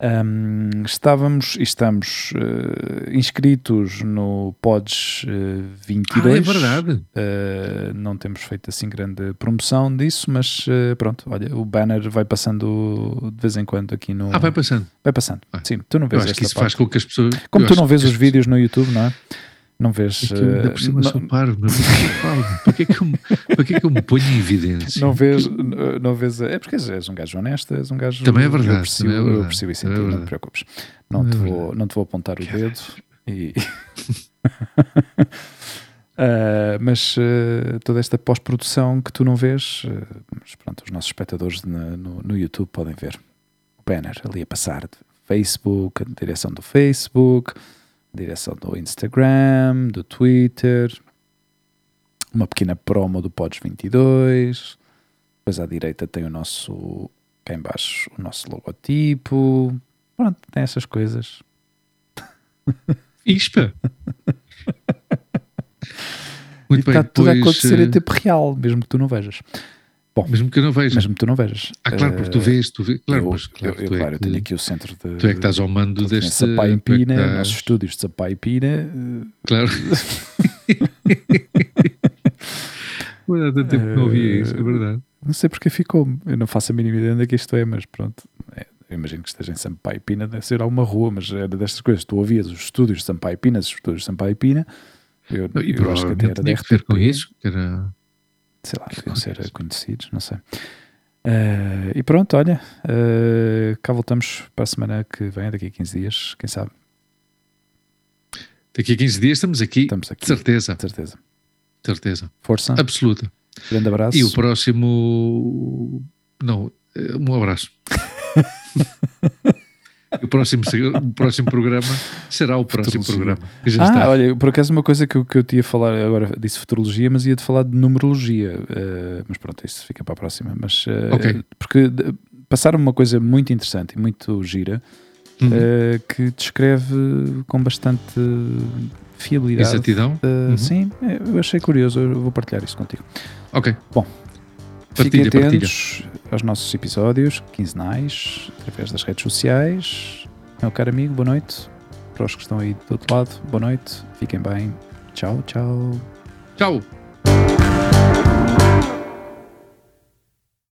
Um, estávamos e estamos uh, inscritos no Pods uh, 22. Ah, é verdade. Uh, não temos feito assim grande promoção disso, mas pronto, olha, o banner vai passando de vez em quando aqui no. Ah, vai passando. Vai passando. Ah. Sim, tu não vês Eu acho que isso parte. faz com que as pessoas. Como tu não vês os vídeos no YouTube, não é? Não vês. É que ainda por cima uh, sou parvo, meu. Para que, é que, eu, para que é que eu me ponho em evidência? Não vês, não vês. É porque és um gajo honesto, és um gajo. Também é verdade. Eu percebo, é verdade, eu percebo isso é não te preocupes. Não, é te vou, não te vou apontar o dedo e. Uh, mas uh, toda esta pós-produção que tu não vês, uh, mas pronto, os nossos espectadores na, no, no, YouTube podem ver o banner ali a passar de Facebook, a direção do Facebook, direção do Instagram, do Twitter, uma pequena promo do Pods 22, depois à direita tem o nosso, cá em baixo, o nosso logotipo, pronto, tem essas coisas. Ispa! Muito e bem, está tudo a acontecer em tempo real, mesmo que tu não vejas. Bom, mesmo que eu não veja. Mesmo que tu não vejas. Ah, claro, porque tu vês, tu vês. Claro, eu, mas, claro, eu, eu, claro, eu tenho aqui o centro de. Tu é que estás ao mando de, deste. Sapai em Pina, é nossos estúdios de Sapai em Pina. Claro. há tanto tempo que não ouvia isso, é verdade. Não sei porque ficou. Eu não faço a mínima ideia onde é que isto é, mas pronto. É, eu imagino que esteja em Sampaio Pina, deve ser alguma rua, mas era destas coisas. Tu ouvias os estúdios de Sampaio Pina, os estúdios de Sampaio Pina. Eu, e eu acho que até era tinha que ver com isso, que era... Sei lá, deviam ser conhecidos, não sei. Uh, e pronto, olha, uh, cá voltamos para a semana que vem, daqui a 15 dias, quem sabe. Daqui a 15 dias estamos aqui, estamos aqui certeza. certeza. Certeza. Força. Absoluta. Grande abraço. E o próximo. Não, eh, um abraço. o próximo, o próximo programa será o próximo programa. ah, está. olha, por acaso uma coisa que eu, que eu te ia falar, agora disse futurologia, mas ia-te falar de numerologia. Uh, mas pronto, isso fica para a próxima. Mas, uh, okay. Porque passaram uma coisa muito interessante e muito gira. Uhum. Uh, que descreve com bastante fiabilidade. Exatidão? Uh, uhum. Sim, eu achei curioso, eu vou partilhar isso contigo. Ok. Bom, partilha, fiquem atentos partilha. Aos nossos episódios quinzenais, através das redes sociais. Meu caro amigo, boa noite. Para os que estão aí do outro lado, boa noite, fiquem bem. Tchau, tchau. Tchau.